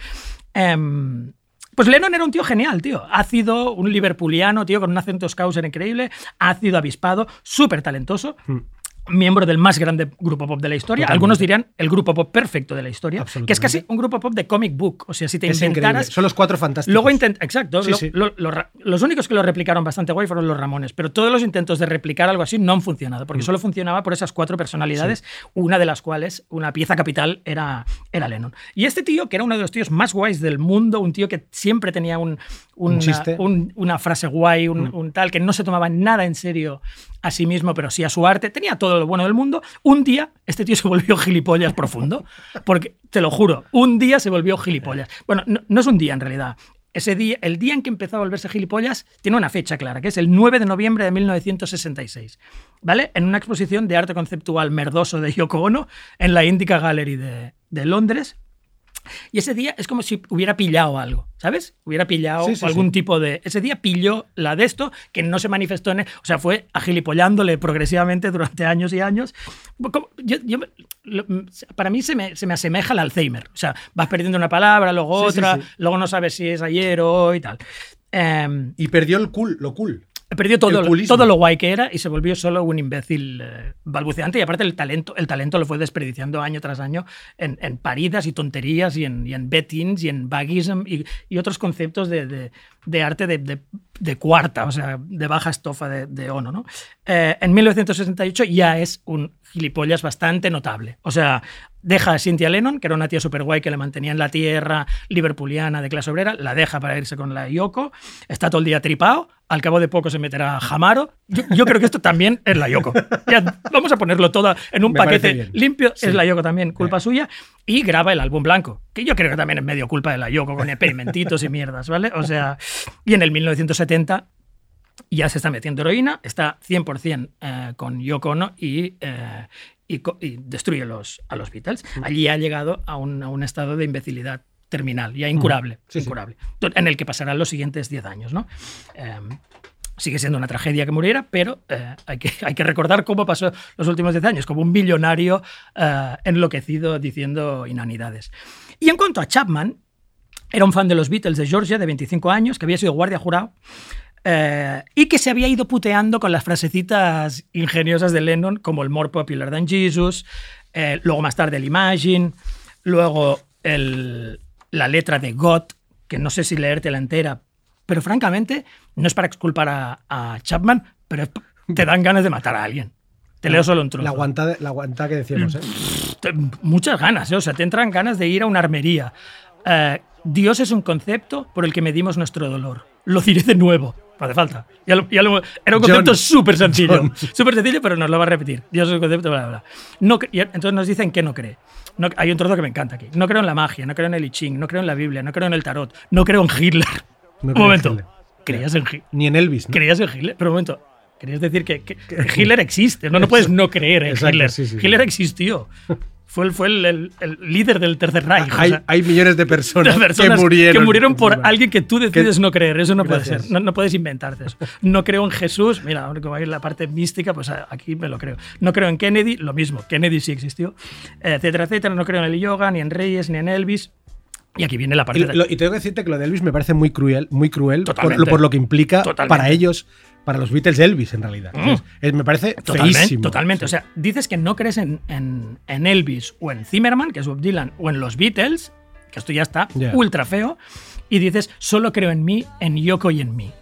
Em, pues Lennon era un tío genial, tío. Ácido, un liverpuliano, tío, con un acento scouser increíble, ácido, avispado, súper talentoso. Hmm. Miembro del más grande grupo pop de la historia. Totalmente. Algunos dirían el grupo pop perfecto de la historia. Que es casi un grupo pop de comic book. O sea, si te Es increíble. inventaras. Son los cuatro fantásticos. Luego exacto. Sí, lo- sí. lo- lo ra- los únicos que lo replicaron bastante guay fueron los Ramones, pero todos los intentos de replicar algo así no han funcionado, Mm. porque solo funcionaba por esas cuatro personalidades, una de las cuales, una pieza capital, era, era Lennon. Y este tío, que era uno de los tíos más guays del mundo, un tío que siempre tenía un, una, chiste. Mm. un- una frase guay, un, un tal, que no se tomaba nada en serio a sí mismo, pero sí a su arte, tenía todo lo bueno del mundo. Un día, este tío se volvió gilipollas profundo, porque, te lo juro, un día se volvió gilipollas. Bueno, no, es un día en realidad. Ese día, el día en que empezó a volverse gilipollas, tiene una fecha clara, que es el 9 de noviembre de 1966, ¿vale? En una exposición de arte conceptual merdoso de Yoko Ono en la Indica Gallery de Londres. Y ese día es como si hubiera pillado algo, ¿sabes? Hubiera pillado Sí, sí, algún sí. tipo de... Ese día pilló la de esto, que no se manifestó en... O sea, fue agilipollándole progresivamente durante años y años. Yo- yo- para mí se me, se me asemeja al Alzheimer. O sea, vas perdiendo una palabra, luego otra, luego no sabes si es ayer o hoy y tal. Em, Y perdió el cool, lo cool. Perdió todo, todo lo guay que era y se volvió solo un imbécil eh, balbuceante. Y aparte el talento, el talento lo fue desperdiciando año tras año en, en paridas y tonterías y en, y en bettings y en baggism y, y otros conceptos de, de- de arte de, de- de cuarta, o sea, de baja estofa de, de Ono. ¿no? Eh, en 1968 ya es un gilipollas bastante notable. O sea, deja a Cynthia Lennon, que era una tía súper guay que le mantenía en la tierra, liverpuliana, de clase obrera, la deja para irse con la Yoko, está todo el día tripado, al cabo de poco se meterá Jamaro. Yo, yo creo que esto también es la Yoko. Ya, vamos a ponerlo todo en un Me paquete limpio, Sí. es la Yoko también, culpa suya, y graba el álbum blanco, que yo creo que también es medio culpa de la Yoko, con experimentitos y mierdas, ¿vale? O sea, y en el 1970 ya se está metiendo heroína, está 100% eh, con Yoko Ono y, eh, y, destruye los, a los Beatles. Allí ha llegado a un, a un estado de imbecilidad terminal, ya incurable, Sí, sí. incurable en el que pasarán los siguientes 10 años. ¿no? Eh, sigue siendo una tragedia que muriera, pero eh, hay, que, hay que recordar cómo pasó los últimos 10 años, como un millonario eh, enloquecido diciendo inanidades. Y en cuanto a Chapman, era un fan de los Beatles de Georgia, de 25 años, que había sido guardia jurado eh, y que se había ido puteando con las frasecitas ingeniosas de Lennon, como el More Popular Than Jesus, eh, luego más tarde el Imagine, luego el- la letra de God, que no sé si leerte la entera, pero francamente no es para exculpar a, a Chapman, pero te dan ganas de matar a alguien. Te leo solo un trozo. La aguantada, la aguantada que decíamos, ¿eh? Muchas ganas, ¿eh? o sea, te entran ganas de ir a una armería. Eh, Dios es un concepto por el que medimos nuestro dolor. Lo diré de nuevo. No hace falta. Ya lo- ya lo- era un concepto súper sencillo. Súper sencillo, pero nos lo va a repetir. Dios es un concepto, bla, bla. No, y entonces nos dicen que no cree. No- hay un trozo que me encanta aquí. No creo en la magia, no creo en el I Ching, no creo en la Biblia, no creo en el tarot, no creo en Hitler. No un creo en momento. Hitler. ¿Creías en Hitler? Ni en Elvis, ¿no? ¿Creías en Hitler? Pero un momento. Querías decir que, Hitler existe. No, no puedes no creer en Exacto, Hitler. sí, sí, sí. Hitler existió. Fue, el, fue el, el- el líder del Tercer Reich. o Hay, sea, hay millones de de personas, personas que murieron. que murieron por alguien que tú decides no creer. Eso no puede Gracias. ser. No, no puedes inventarte eso. No creo en Jesús. Mira, como hay la parte mística, pues aquí me lo creo. No creo en Kennedy, lo mismo. Kennedy sí existió. Etcétera, etcétera. No creo en el yoga, ni en Reyes, ni en Elvis. Y aquí viene la Y, parte de- lo- y tengo que decirte que lo de Elvis me parece muy cruel, muy cruel por, Totalmente. por lo que implica Totalmente. para ellos, para los Beatles Elvis en realidad. Mm. Es- me parece Totalmente, feísimo. totalmente. O sea, dices que no crees en, en- en Elvis o en Zimmerman, que es Bob Dylan, o en los Beatles, que esto ya está ultra feo, y dices, solo creo en mí, en Yoko y en mí.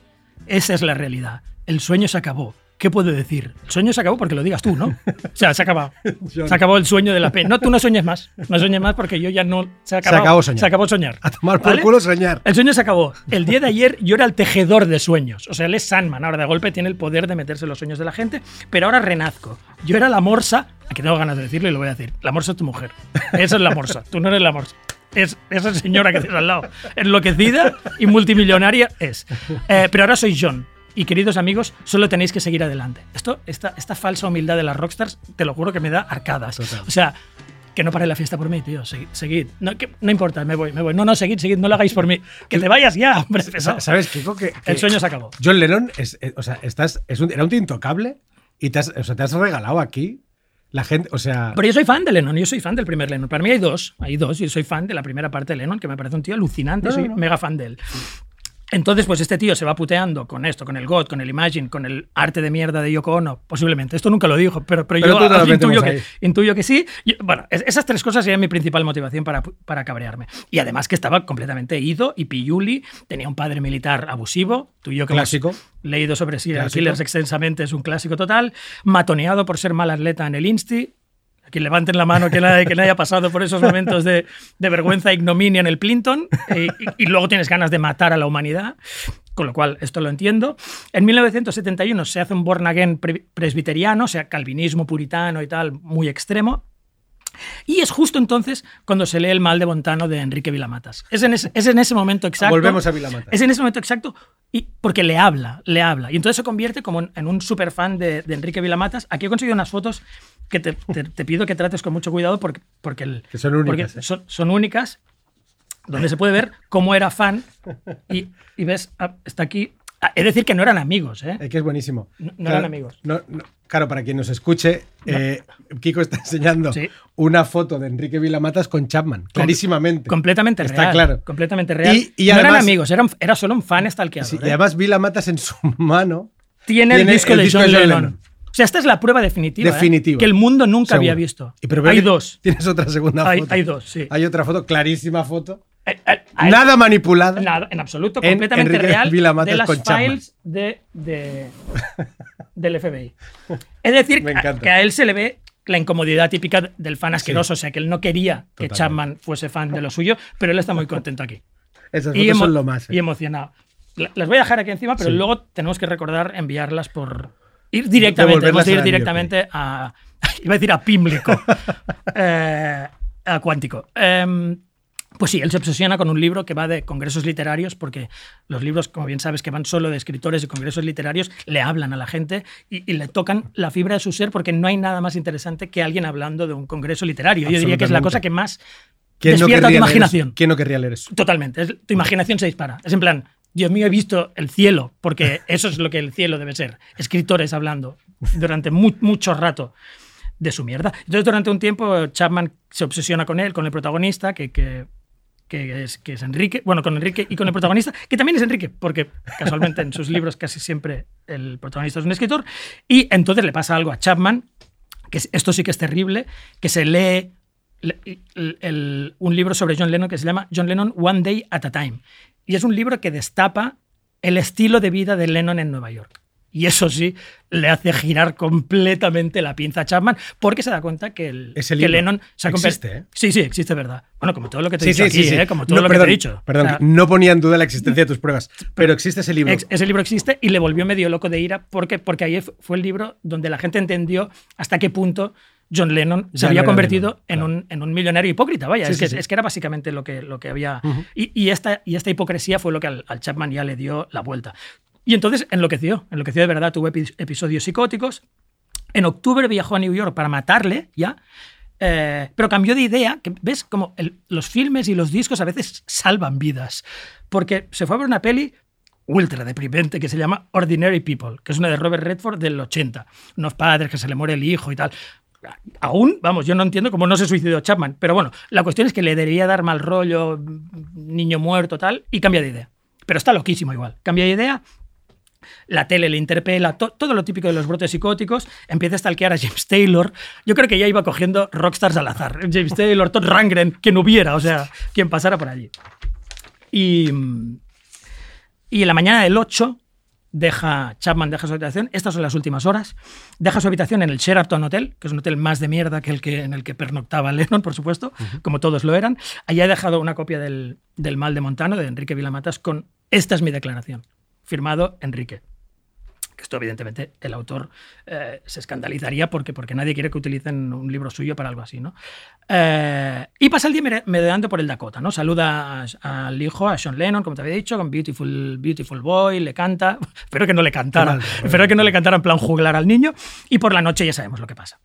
Esa es la realidad. El sueño se acabó. ¿Qué puedo decir? El sueño se acabó porque lo digas tú, ¿no? O sea, se ha acabado. Se acabó el sueño de la pena. No, tú no sueñes más. No sueñes más porque yo ya no. Se, acabado, acabó soñar. Se acabó soñar. A tomar por ¿Vale? culo soñar. El sueño se acabó. El día de ayer yo era el tejedor de sueños. O sea, él es Sandman. Ahora de golpe tiene el poder de meterse en los sueños de la gente. Pero ahora renazco. Yo era la morsa. Aquí tengo ganas de decirlo y lo voy a decir. La morsa es tu mujer. Esa es la morsa. Tú no eres la morsa. Es esa señora que tienes al lado. Enloquecida y multimillonaria es. Eh, pero ahora soy John. Y queridos amigos, solo tenéis que seguir adelante. Esto, esta, esta falsa humildad de las rockstars, te lo juro que me da arcadas. O sea, que no pare la fiesta por mí, tío. Seguid. seguid. No, que- no importa, me voy, me voy. No, no, seguid, seguid. No lo hagáis por mí. Que te vayas ya, hombre. pesado. ¿Sabes, Kiko? Que, que El sueño se acabó. John Lennon es, es- o sea, estás, es un, era un tío intocable y te has, o sea, te has regalado aquí la gente, o sea, Pero yo soy fan de Lennon, yo soy fan del primer Lennon. Para mí hay dos, hay dos. Yo soy fan de la primera parte de Lennon, que me parece un tío alucinante, No, soy no. mega fan de él. Entonces, pues este tío se va puteando con esto, con el God, con el Imagine, con el arte de mierda de Yoko Ono, posiblemente. Esto nunca lo dijo, pero, pero, Pero yo intuyo, que, intuyo que sí. Bueno, es- esas tres cosas serían mi principal motivación para, para cabrearme. Y además que estaba completamente ido y piyuli, tenía un padre militar abusivo, tú y yo que hemos Clásico. leído sobre serial Clásico. killers extensamente, es un clásico total, matoneado por ser mal atleta en el Insti, que levanten la mano que que haya pasado por esos momentos de, vergüenza e ignominia en el Plinton y, y luego tienes ganas de matar a la humanidad, con lo cual esto lo entiendo. En 1971 se hace un born again pre- presbiteriano, o sea, calvinismo puritano y tal, muy extremo. Y es justo entonces cuando se lee el mal de Montano de Enrique Vilamatas. Es en ese, es en ese momento exacto. Volvemos a Vilamatas. Es en ese momento exacto y porque le habla, le habla. Y entonces se convierte como en, en un super fan de, de Enrique Vilamatas. Aquí he conseguido unas fotos que te, te- te pido que trates con mucho cuidado porque, porque, el- Que son únicas, porque ¿eh? son, son únicas, donde se puede ver cómo era fan. Y, y ves, ah, está aquí. Ah, Es decir, que no eran amigos, ¿eh? es que es buenísimo. No- no eran amigos. no- no- claro, para quien nos escuche, eh, Kiko está enseñando Sí. una foto de Enrique Vilamatas con Chapman, clarísimamente. Completamente Está real. claro. Completamente real. Y- y no eran amigos, eran, era solo un fan stalkeador. Sí, ¿eh? y además Vilamatas en su mano tiene, el disco, el de, disco John de John Lennon. Lennon. O sea, esta es la prueba definitiva. ¿eh? definitiva. Que el mundo nunca Seguro. había visto. Y pero hay dos. Tienes otra segunda Hay- foto. hay dos, sí. Hay otra foto, clarísima foto. Eh, eh, eh, Nada manipulada. Nada, en absoluto, En completamente Enrique real Vilamatas de las con Chapman. files de, de- del FBI. Es decir, que a él se le ve la incomodidad típica del fan asqueroso, o sea, que él no quería que Totalmente. Chapman fuese fan de lo suyo, pero él está muy contento aquí. Esas Y, fotos emo- son lo más. ¿eh? y emocionado. La- Las voy a dejar aquí encima, pero Sí. luego tenemos que recordar enviarlas por... Ir directamente, ir a la directamente a... Iba a decir a Pímblico. Eh, a Cuántico. Em, pues sí, él se obsesiona con un libro que va de congresos literarios, porque los libros, como bien sabes, que van solo de escritores y congresos literarios, le hablan a la gente y, y le tocan la fibra de su ser, porque no hay nada más interesante que alguien hablando de un congreso literario. Yo diría que es la cosa que más ¿Quién no despierta tu leer imaginación. eso? ¿Quién no querría leer eso? Totalmente. es- tu imaginación se dispara. Es en plan, Dios mío, he visto el cielo, porque eso es lo que el cielo debe ser. Escritores hablando durante mu- mucho rato de su mierda. Entonces, durante un tiempo, Chapman se obsesiona con él, con el protagonista, que, que, que es, que es Enrique. Bueno, con Enrique y con el protagonista, que también es Enrique, porque casualmente en sus libros casi siempre el protagonista es un escritor. Y entonces le pasa algo a Chapman, que es- esto sí que es terrible, que se lee un libro sobre John Lennon que se llama John Lennon One Day at a Time. Y es un libro que destapa el estilo de vida de Lennon en Nueva York. Y eso sí, le hace girar completamente la pinza a Chapman, porque se da cuenta que, el, Ese que Lennon se ha existe, ¿eh? Sí, sí, existe, ¿verdad? Bueno, como todo lo que te he Sí, dicho sí, aquí, sí. ¿eh? como todo No, lo perdón, que te he dicho. Perdón, O sea, no ponía en duda la existencia de tus pruebas, pero existe ese libro. Ex- ese libro existe y le volvió medio loco de ira porque, porque ahí fu- fue el libro donde la gente entendió hasta qué punto John Lennon se había convertido Lennon, en, claro. un, en un millonario hipócrita. Vaya, Sí, es, sí, que, sí. es que era básicamente lo que, lo que había. y, y esta, y esta hipocresía fue lo que al, al Chapman ya le dio la vuelta. Y entonces enloqueció, enloqueció de verdad, tuvo epi- episodios psicóticos. En octubre viajó a New York para matarle, ya. eh, pero cambió de idea, que ves como los filmes y los discos a veces salvan vidas. Porque se fue a ver una peli ultra deprimente que se llama Ordinary People, que es una de Robert Redford del 80. Unos padres que se le muere el hijo y tal. Aún, vamos, yo no entiendo cómo no se suicidó Chapman. Pero bueno, la cuestión es que le debería dar mal rollo, niño muerto, tal, y cambia de idea. Pero está loquísimo igual. Cambia de idea, la tele le interpela, to- todo lo típico de los brotes psicóticos, empieza a stalkear a James Taylor. Yo creo que ya iba cogiendo rockstars al azar. James Taylor, Todd Rangren, quien hubiera, o sea, quien pasara por allí. Y, y en la mañana del 8 deja Chapman deja su habitación, estas son las últimas horas, deja su habitación en el Sheraton Hotel, que es un hotel más de mierda que el que en el que pernoctaba Lennon, por supuesto, como todos lo eran. Allí ha dejado una copia del, del Mal de Montano de Enrique Vilamatas con esta es mi declaración, firmado Enrique. Que esto, evidentemente, el autor eh, se escandalizaría porque, porque nadie quiere que utilicen un libro suyo para algo así, ¿no? Eh, y pasa el día merodeando por el Dakota, ¿no? Saluda al hijo, a Sean Lennon, como te había dicho, con Beautiful, Beautiful Boy, le canta. Espero que no le cantara. Qué mal, Espero que no le cantara en plan juglar al niño. Y por la noche ya sabemos lo que pasa.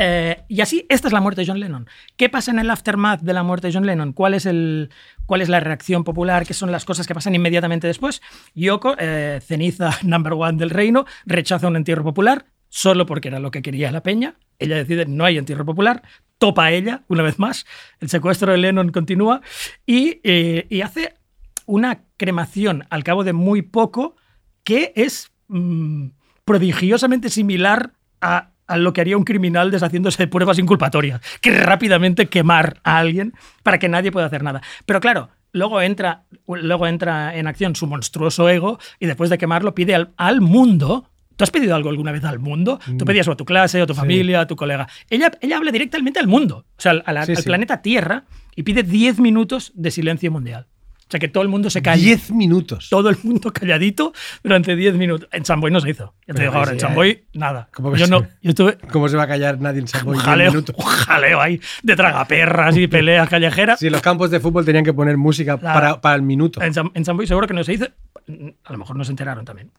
Eh, y así, esta es la muerte de John Lennon. ¿Qué pasa en el aftermath de la muerte de John Lennon? ¿Cuál es, el, cuál es la reacción popular? ¿Qué son las cosas que pasan inmediatamente después? Yoko, eh, ceniza number one del reino, rechaza un entierro popular solo porque era lo que quería la peña. Ella decide no hay entierro popular, topa a ella una vez más. El secuestro de Lennon continúa y, eh, y hace una cremación al cabo de muy poco que es mm, prodigiosamente similar a, a lo que haría un criminal deshaciéndose de pruebas inculpatorias, que rápidamente quemar a alguien para que nadie pueda hacer nada. Pero claro, luego entra, luego entra en acción su monstruoso ego y después de quemarlo pide al, al mundo. ¿Tú has pedido algo alguna vez al mundo? Tú pedías o a tu clase, o a tu familia, a tu colega. Ella, ella habla directamente al mundo, o sea, al, a la- Sí, al sí. planeta Tierra, y pide 10 minutos de silencio mundial. O sea, que todo el mundo se calle. 10 minutos. Todo el mundo calladito durante 10 minutos. En Samboy no se hizo. Ya te digo ahora, sí, en eh. Samboy, nada. ¿Cómo Yo sí? no. Yo estuve. ¿Cómo se va a callar nadie en Un Samboy 10 jaleo, minutos? un jaleo ahí de tragaperras y peleas callejeras. Si en los campos de fútbol tenían que poner música Claro. para, para el minuto. En, en Samboy seguro que no se hizo. A lo mejor no se enteraron también.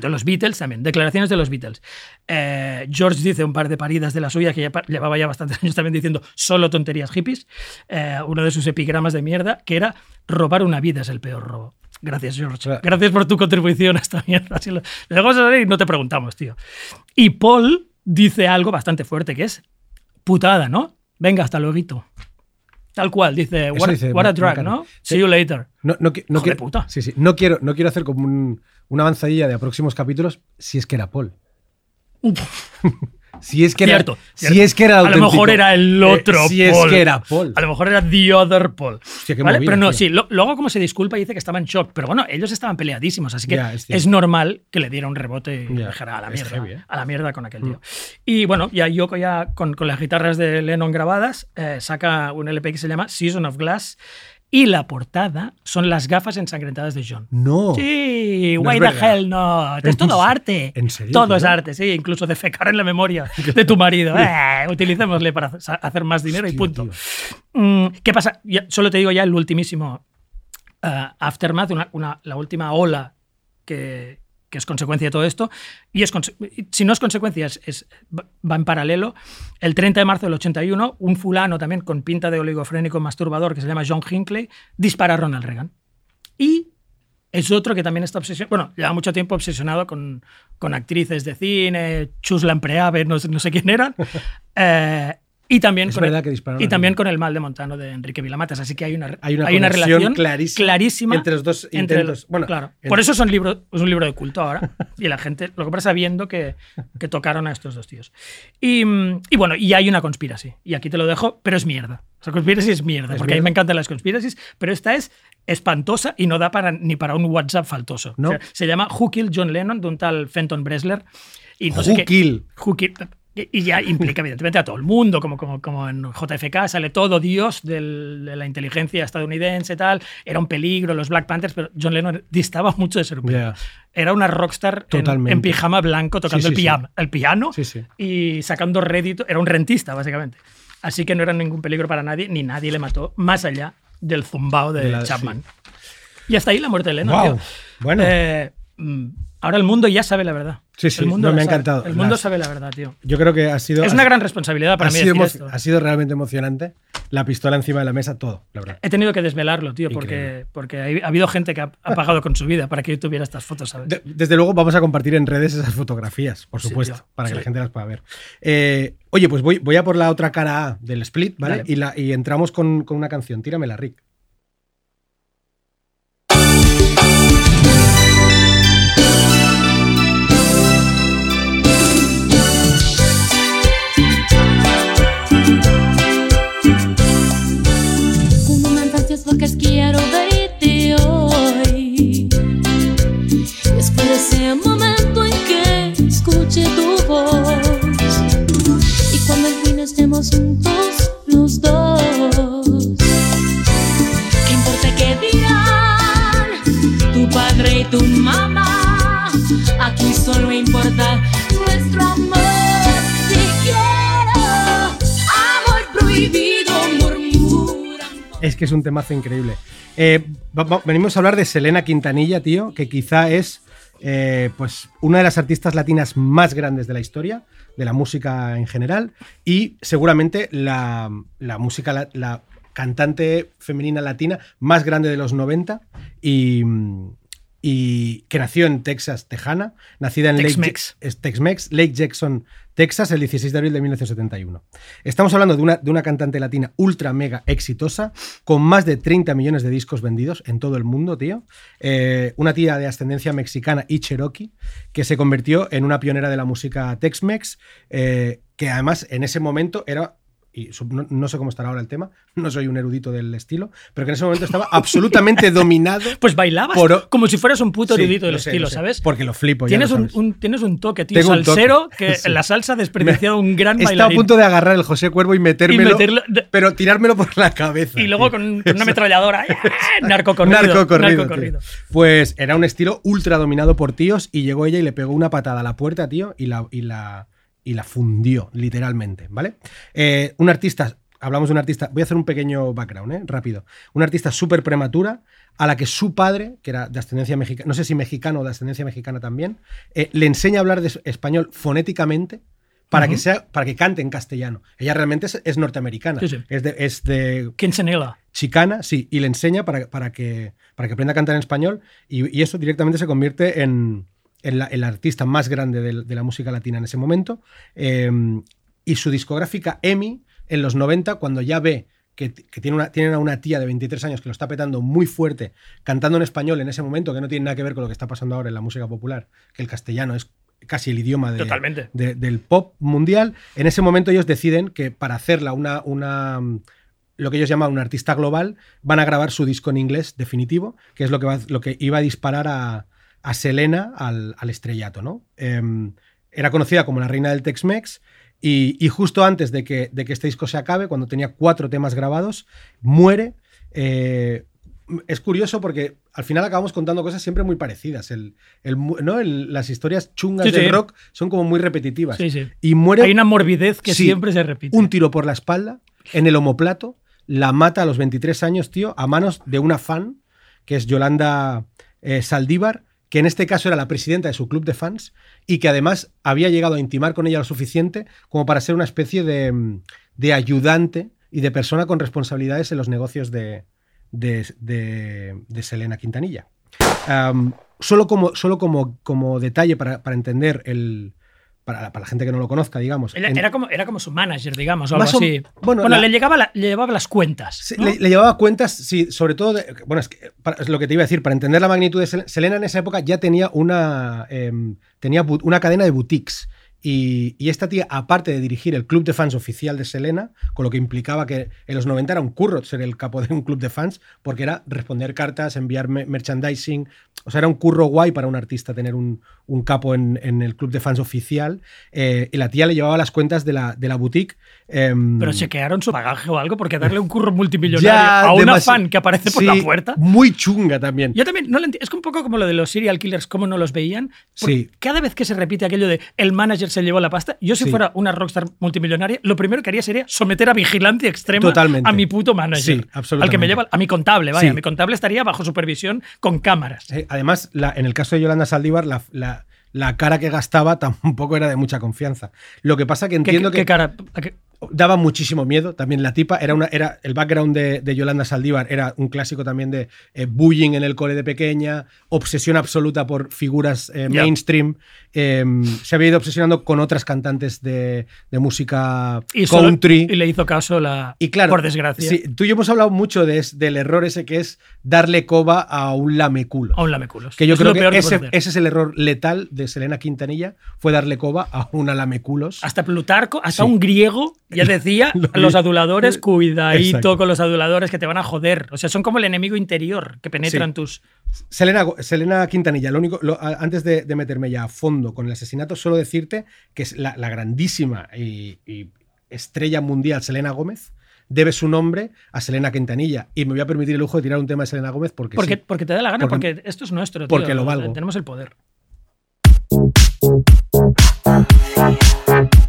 De los Beatles también, declaraciones de los Beatles. Eh, George dice un par de paridas de la suya que ya llevaba ya bastantes años también diciendo solo tonterías hippies. Eh, uno de sus epigramas de mierda que era robar una vida es el peor robo. Gracias, George. Gracias por tu contribución a esta mierda. Si lo, lo dejamos así y no te preguntamos, tío. Y Paul dice algo bastante fuerte que es putada, ¿no? Venga, hasta luego. Tal cual, dice, what, dice what a drag. ¿no? Sí. See you later. No, no, no puta. Sí, sí. No quiero, no quiero hacer como un- una avanzadilla de próximos capítulos si es que era Paul. Si es que era, Cierto, si es que era A lo mejor era el Eh, otro si es Paul. que era Paul. A lo mejor era the other Paul. Hostia, qué ¿Vale? movida, pero no, tío. sí. lo- luego, como se disculpa, dice que estaba en shock. Pero bueno, ellos estaban peleadísimos, así que es es, normal que le diera un rebote y dijera a la es mierda. heavy, ¿eh? A la mierda con aquel tío. Y bueno, ya Yoko, ya con, con las guitarras de Lennon grabadas, eh, saca un LP que se llama Season of Glass. Y la portada son las gafas ensangrentadas de John. No. Sí, No why the hell not? Es ¿En todo arte. en serio, Todo es arte, sí. Incluso defecar en la memoria de tu marido. Eh, utilicémosle para hacer más dinero y punto. Mm, ¿Qué pasa? Ya- solo te digo ya el ultimísimo eh, aftermath, una, una- la última ola que, que es consecuencia de todo esto. Y es si no es consecuencia, es, es- va en paralelo. El 30 de marzo del 81, un fulano también con pinta de oligofrénico masturbador que se llama John Hinckley dispara a Ronald Reagan. Y es otro que también está obsesionado, bueno, lleva mucho tiempo obsesionado con, con actrices de cine, Chuslan Preave, no, no sé quién eran. Eh, y también, Es con verdad el, que dispararon y también con el mal de Montano de Enrique Vilamatas. Así que hay una, Hay una una conexión relación clarísima clarísima entre los dos entre intentos. los- Bueno, claro. en- Por eso es un libro, es un libro de culto ahora. Y la gente lo que pasa viendo que, que tocaron a estos dos tíos. Y, y bueno, y hay una conspiracy. Y aquí te lo dejo, pero es mierda. O sea, conspiracy es mierda, Es porque a mí mierda. me encantan las conspiracies, pero esta es espantosa y no da para, ni para un WhatsApp faltoso. ¿No? O sea, se llama Who Killed John Lennon, de un tal Fenton Bresler. Y no sé Who qué- Kill. Who Kill- y ya implica, evidentemente, a todo el mundo, como, como, como en JFK sale todo Dios del- de la inteligencia estadounidense, tal. Era un peligro, los Black Panthers, pero John Lennon distaba mucho de ser un peligro. Ya. Era una rockstar en, en pijama blanco tocando Sí, el, sí, piano, el piano Sí, sí. y sacando rédito. Era un rentista, básicamente. Así que no era ningún peligro para nadie, ni nadie le mató, más allá del zumbao de la- Chapman. Y hasta ahí la muerte de Lennon. Tío. Bueno. Eh, mm, ahora el mundo ya sabe la verdad. Sí, sí, el mundo no, me ha sabe. encantado. El mundo Las- sabe la verdad, tío. Yo creo que ha sido. Es una gran responsabilidad para ha mí sido, decir emo- esto. ha sido realmente emocionante. la pistola encima de la mesa, todo, la verdad. He tenido que desvelarlo, tío, Increíble. porque, porque ha ha habido gente que ha, ha pagado con su vida para que yo tuviera estas fotos, ¿sabes? De- desde luego vamos a compartir en redes esas fotografías, por supuesto, para que la gente las pueda ver. Eh, oye, pues voy, voy a por la otra cara A del split, ¿vale? Y, la, y entramos con, con una canción. Tíramela, Rick. Es que es un temazo increíble. Eh, venimos a hablar de Selena Quintanilla, tío, que quizá es eh, pues una de las artistas latinas más grandes de la historia, de la música en general, y seguramente la, la música, la, la cantante femenina latina más grande de los 90 y, y que nació en Texas, Tejana, nacida en Lake, es Tex-Mex, Lake Jackson, Texas, el 16 de abril de 1971. Estamos hablando de una, de una cantante latina ultra mega exitosa, con más de 30 millones de discos vendidos en todo el mundo, tío. Eh, una tía de ascendencia mexicana y cherokee, que se convirtió en una pionera de la música Tex-Mex, eh, que además en ese momento era. Y no, no sé cómo estará ahora el tema, no soy un erudito del estilo, pero que en ese momento estaba absolutamente dominado. Pues bailabas Por- como si fueras un puto Sí, erudito del lo sé, estilo, ¿sabes? Porque lo flipo. ya Tienes lo un, sabes. un- tienes un toque, tío, Tengo toque. salsero, que Sí. en la salsa ha desperdiciado un gran Estaba a bailarín. punto de agarrar el José Cuervo y metérmelo, Y meterlo- pero tirármelo por la cabeza. Y luego con, con una ametralladora. ¡eh! Narcocorrido. tío. Pues era un estilo ultra dominado por tíos y llegó ella y le pegó una patada a la puerta, tío, y la, y la, y la fundió, literalmente, ¿vale? Eh, un artista, hablamos de un artista, voy a hacer un pequeño background, ¿eh? Rápido. Una artista súper prematura a la que su padre, que era de ascendencia mexicana, no sé si mexicano o de ascendencia mexicana también, eh, le enseña a hablar de español fonéticamente. Para, que sea, para que cante en castellano. Ella realmente es, es norteamericana. Sí, sí. Es, de, es de Quinceanilla. chicana, sí, y le enseña para, para, que, para que aprenda a cantar en español y, y eso directamente se convierte en, el artista más grande de, la música latina en ese momento. Eh, y su discográfica EMI, en los 90, cuando ya ve que, que tiene una, tienen a una tía de 23 años que lo está petando muy fuerte, cantando en español en ese momento, que no tiene nada que ver con lo que está pasando ahora en la música popular, que el castellano es casi el idioma de, Totalmente. de- del pop mundial, en ese momento ellos deciden que para hacerla una, una lo que ellos llaman un artista global, van a grabar su disco en inglés definitivo, que es lo que, va- lo que iba a disparar a, a Selena al, al estrellato. ¿no? Em, era conocida como la reina del Tex-Mex y, y justo antes de que, de que este disco se acabe, cuando tenía cuatro temas grabados, muere. eh, es curioso porque al final acabamos contando cosas siempre muy parecidas. El, el ¿no? El- las historias chungas Sí, del sí. rock son como muy repetitivas. Sí. Y muere Hay una morbidez que siempre se repite. un tiro por la espalda, en el omoplato, la mata a los 23 años, tío, a manos de una fan, que es Yolanda eh, Saldívar, que en este caso era la presidenta de su club de fans y que además había llegado a intimar con ella lo suficiente como para ser una especie de, de ayudante y de persona con responsabilidades en los negocios de, de, de- Selena Quintanilla. Solo como, solo como, como detalle para, para entender el... Para, para la gente que no lo conozca, digamos. Era, en- era como, era como su manager, digamos, o algo Más o- así. bueno, Bueno, la- le, llegaba la- le llevaba las cuentas. Le, le llevaba cuentas, sí, sobre todo, de- bueno, es, que, para- es lo que te iba a decir, para entender la magnitud de Sel- Selena en esa época ya tenía una, em, tenía una cadena de boutiques. Y, y esta tía, aparte de dirigir el club de fans oficial de Selena, con lo que implicaba que en los 90 era un curro ser el capo de un club de fans, porque era responder cartas, enviar me- merchandising, o sea, era un curro guay para un artista tener un, un capo en, en el club de fans oficial. eh, y la tía le llevaba las cuentas de la, de la boutique. em, Pero chequearon su bagaje o algo, porque darle un curro multimillonario a una fan que aparece por Sí, la puerta. Muy chunga también. Yo también no lo Es un poco como lo de los serial killers, cómo no los veían. Sí. Cada vez que se repite aquello de el manager se llevó la pasta, yo si Sí. fuera una rockstar multimillonaria, lo primero que haría sería someter a vigilante extrema Totalmente. a mi puto manager. Sí, Al que absolutamente. me lleva, a mi contable, vaya. Sí. Mi contable estaría bajo supervisión con cámaras. Eh, Además, la- en el caso de Yolanda Saldívar, la, la- la cara que gastaba tampoco era de mucha confianza. Lo que pasa que ¿Qué, entiendo qué que. cara? ¿A qué- daba muchísimo miedo también la tipa. Era una, era, el background de, de Yolanda Saldívar era un clásico también de eh, bullying en el cole de pequeña, obsesión absoluta por figuras eh, mainstream. Eh, se había ido obsesionando con otras cantantes de, de música Y, solo- country. y le hizo caso la. Y claro, por desgracia. sí, tú y yo hemos hablado mucho de del error ese que es darle coba a un lameculo. A un lameculos. Que yo Es creo que ese, ese es el error letal de Selena Quintanilla, fue darle coba a una lameculos. Hasta Plutarco, hasta Sí. un griego ya decía Lo los aduladores, cuidadito Exacto. con los aduladores que te van a joder. O sea, son como el enemigo interior que penetra Sí. en tus. Selena, Selena Quintanilla, lo único, lo- antes de, de meterme ya a fondo con el asesinato, solo decirte que es la, la grandísima y, y estrella mundial Selena Gómez debe su nombre a Selena Quintanilla. Y me voy a permitir el lujo de tirar un tema de Selena Gómez porque, Porque, sí. porque te da la gana, Porque- porque, esto es nuestro. porque lo valgo. Tenemos el poder.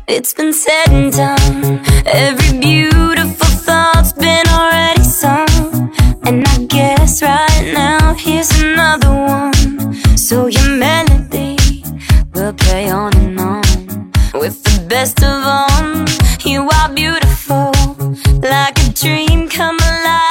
It's been said and done. Every beautiful thought's been already sung. And I guess right now here's another one. So your melody will play on and on. With the best of them, you are beautiful. Like a dream come alive,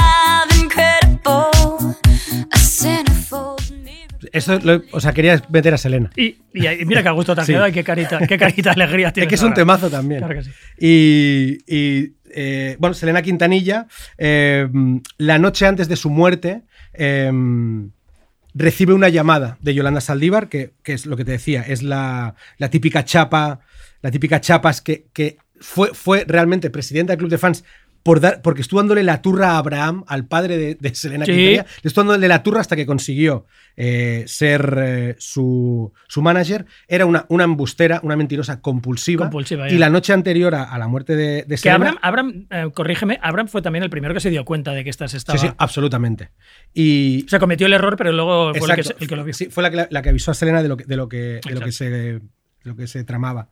Esto, lo- o sea, quería meter a Selena. Y, mira qué a gusto te Sí. y qué carita, qué carita de alegría Es tienes. que es un ahora. temazo también. Claro que sí. Y, y, eh, bueno, Selena Quintanilla, eh, la noche antes de su muerte, eh, recibe una llamada de Yolanda Saldívar, que, que es lo que te decía, es la, la típica chapa, la típica chapas que, que fue, fue realmente presidenta del club de fans. Por dar, porque estuvo dándole la turra a Abraham, al padre de, de Selena Sí. Quintanilla, le estuvo dándole la turra hasta que consiguió eh, ser eh, su, su manager. Era una, una embustera, una mentirosa compulsiva. Compulsiva, y la noche anterior a, a la muerte de, de Que Selena. Abraham, Abraham eh, corrígeme, Abraham fue también el primero que se dio cuenta de que esta se estaba. Sí, sí, absolutamente. Y O sea, cometió el error, pero luego fue el que, Exacto. el que lo vio. Sí, fue la que, la que avisó a Selena de lo que, de lo que, de lo Exacto. que, se, de lo que se tramaba.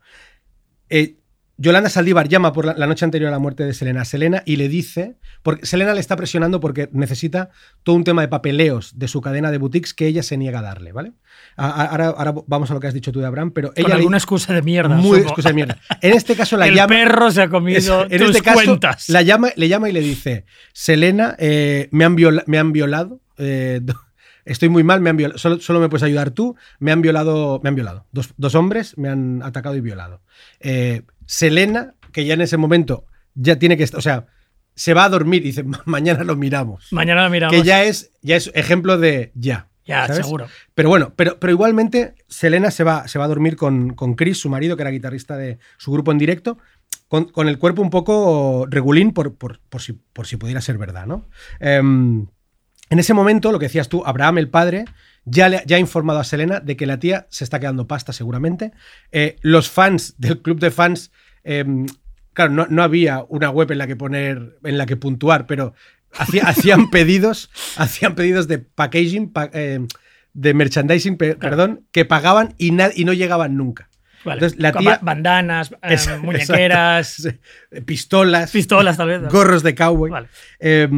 Eh, Yolanda Saldívar llama por la, la noche anterior a la muerte de Selena a Selena y le dice, porque Selena le está presionando porque necesita todo un tema de papeleos de su cadena de boutiques que ella se niega a darle, ¿vale? A- a- Ahora, ahora vamos a lo que has dicho tú de Abraham, pero Con ella le- alguna excusa de mierda. muy supongo. excusa de mierda. En este caso la el llama perro se ha comido es- en tus este caso, cuentas. La llama, le llama y le dice: Selena, eh, me, han viola- me han violado. eh, estoy muy mal, me han violado. Solo, solo me puedes ayudar tú. Me han violado. Me han violado. Dos, dos hombres me han atacado y violado. Eh, Selena, que ya en ese momento ya tiene que estar. O sea, se va a dormir y dice: "Ma- Mañana lo miramos. Mañana lo miramos. Que ya es, ya es ejemplo de ya. Ya, ¿sabes? seguro. Pero bueno, pero, pero igualmente Selena se va, se va a dormir con, con Chris, su marido, que era guitarrista de su grupo en directo, con, con el cuerpo un poco regulín por, por, por si, por si pudiera ser verdad, ¿no? Em, en ese momento, lo que decías tú, Abraham, el padre, ya, le, ya ha informado a Selena de que la tía se está quedando pasta seguramente. Eh, los fans del club de fans, em, claro, no, no había una web en la que poner, en la que puntuar, pero hacía- hacían pedidos, hacían pedidos de packaging, pa- eh, de merchandising, pe- perdón, que pagaban y, na- y no llegaban nunca. Vale. Entonces, la tía- ba- bandanas, eh, Esa- muñequeras, exacto. Pistolas, pistolas tal vez. gorros de cowboy. Vale. Eh,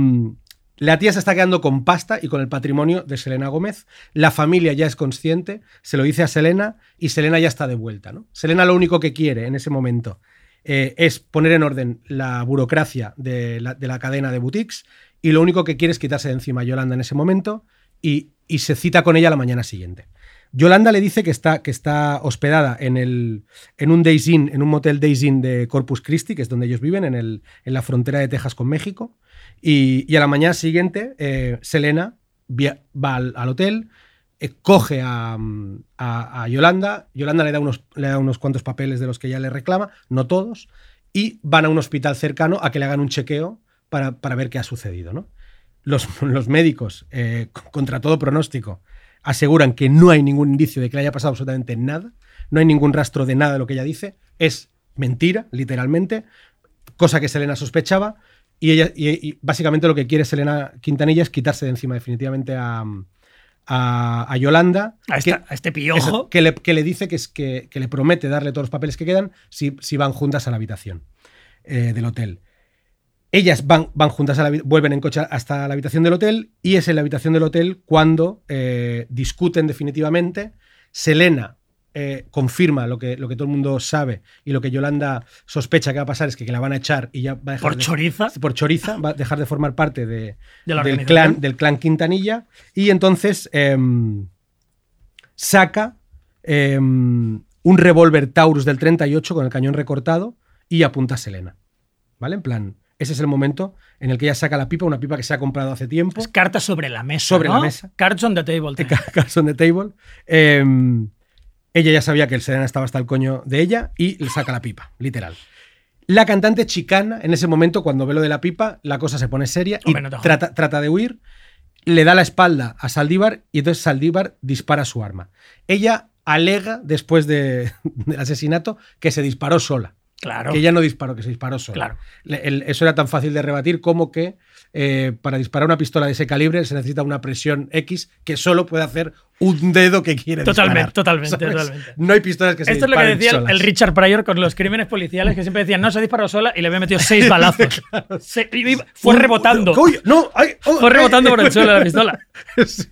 la tía se está quedando con pasta y con el patrimonio de Selena Gómez. La familia ya es consciente, se lo dice a Selena y Selena ya está de vuelta. ¿no? Selena lo único que quiere en ese momento eh, es poner en orden la burocracia de la, de la cadena de boutiques y lo único que quiere es quitarse de encima a Yolanda en ese momento y se cita con ella la mañana siguiente. Yolanda le dice que está, que está hospedada en, el, en un Days Inn, en un motel Days Inn de Corpus Christi, que es donde ellos viven, en, el, en la frontera de Texas con México. Y, y a la mañana siguiente, eh, Selena va al, hotel, eh, coge a, a- Yolanda, Yolanda le da, unos, le da unos cuantos papeles de los que ella le reclama, no todos, y van a un hospital cercano a que le hagan un chequeo para, para ver qué ha sucedido. ¿no? Los, los médicos, eh, contra todo pronóstico, aseguran que no hay ningún indicio de que le haya pasado absolutamente nada, no hay ningún rastro de nada de lo que ella dice, es mentira, literalmente, cosa que Selena sospechaba, y, ella, y, y básicamente lo que quiere Selena Quintanilla es quitarse de encima definitivamente a, a- a Yolanda. A, que- esta- a este eso, piojo. que, le, que le dice que, es, que, que le promete darle todos los papeles que quedan si, si van juntas a la habitación eh, del hotel. Ellas van, van juntas, a la, vuelven en coche hasta la habitación del hotel y es en la habitación del hotel cuando eh, discuten definitivamente. Selena eh, confirma lo que, lo que todo el mundo sabe y lo que Yolanda sospecha que va a pasar es que, que la van a echar y ya va a dejar Por de- choriza. por choriza, va a dejar de formar parte de, del, clan, del clan Quintanilla y entonces em, saca em, un revólver Taurus del 38 con el cañón recortado y apunta a Selena. ¿Vale? En plan, ese es el momento en el que ella saca la pipa, una pipa que se ha comprado hace tiempo. Es cartas sobre la mesa. Sobre ¿no? la mesa. Cards on the table. Cards on the Table. Em, ella ya sabía que el Selena estaba hasta el coño de ella y le saca la pipa, literal. La cantante chicana, en ese momento, cuando ve lo de la pipa, la cosa se pone seria y Hombre, no trata, trata de huir. Le da la espalda a Saldívar y entonces Saldívar dispara su arma. Ella alega, después de- del asesinato, que se disparó sola. Claro. Que ella no disparó, que se disparó sola. Claro. Le- el- eso era tan fácil de rebatir como que eh, para disparar una pistola de ese calibre se necesita una presión X que solo puede hacer un dedo que quiere Totalmente, disparar, totalmente, ¿sabes? totalmente. No hay pistolas que se Esto es lo que decía el- solas. el Richard Pryor con los crímenes policiales, que siempre decían, no, se disparó sola y le había metido seis balazos. Se- fue rebotando. ¡Uy! ¡No! ay, oh, Fue ay, rebotando por el suelo la pistola. Sí.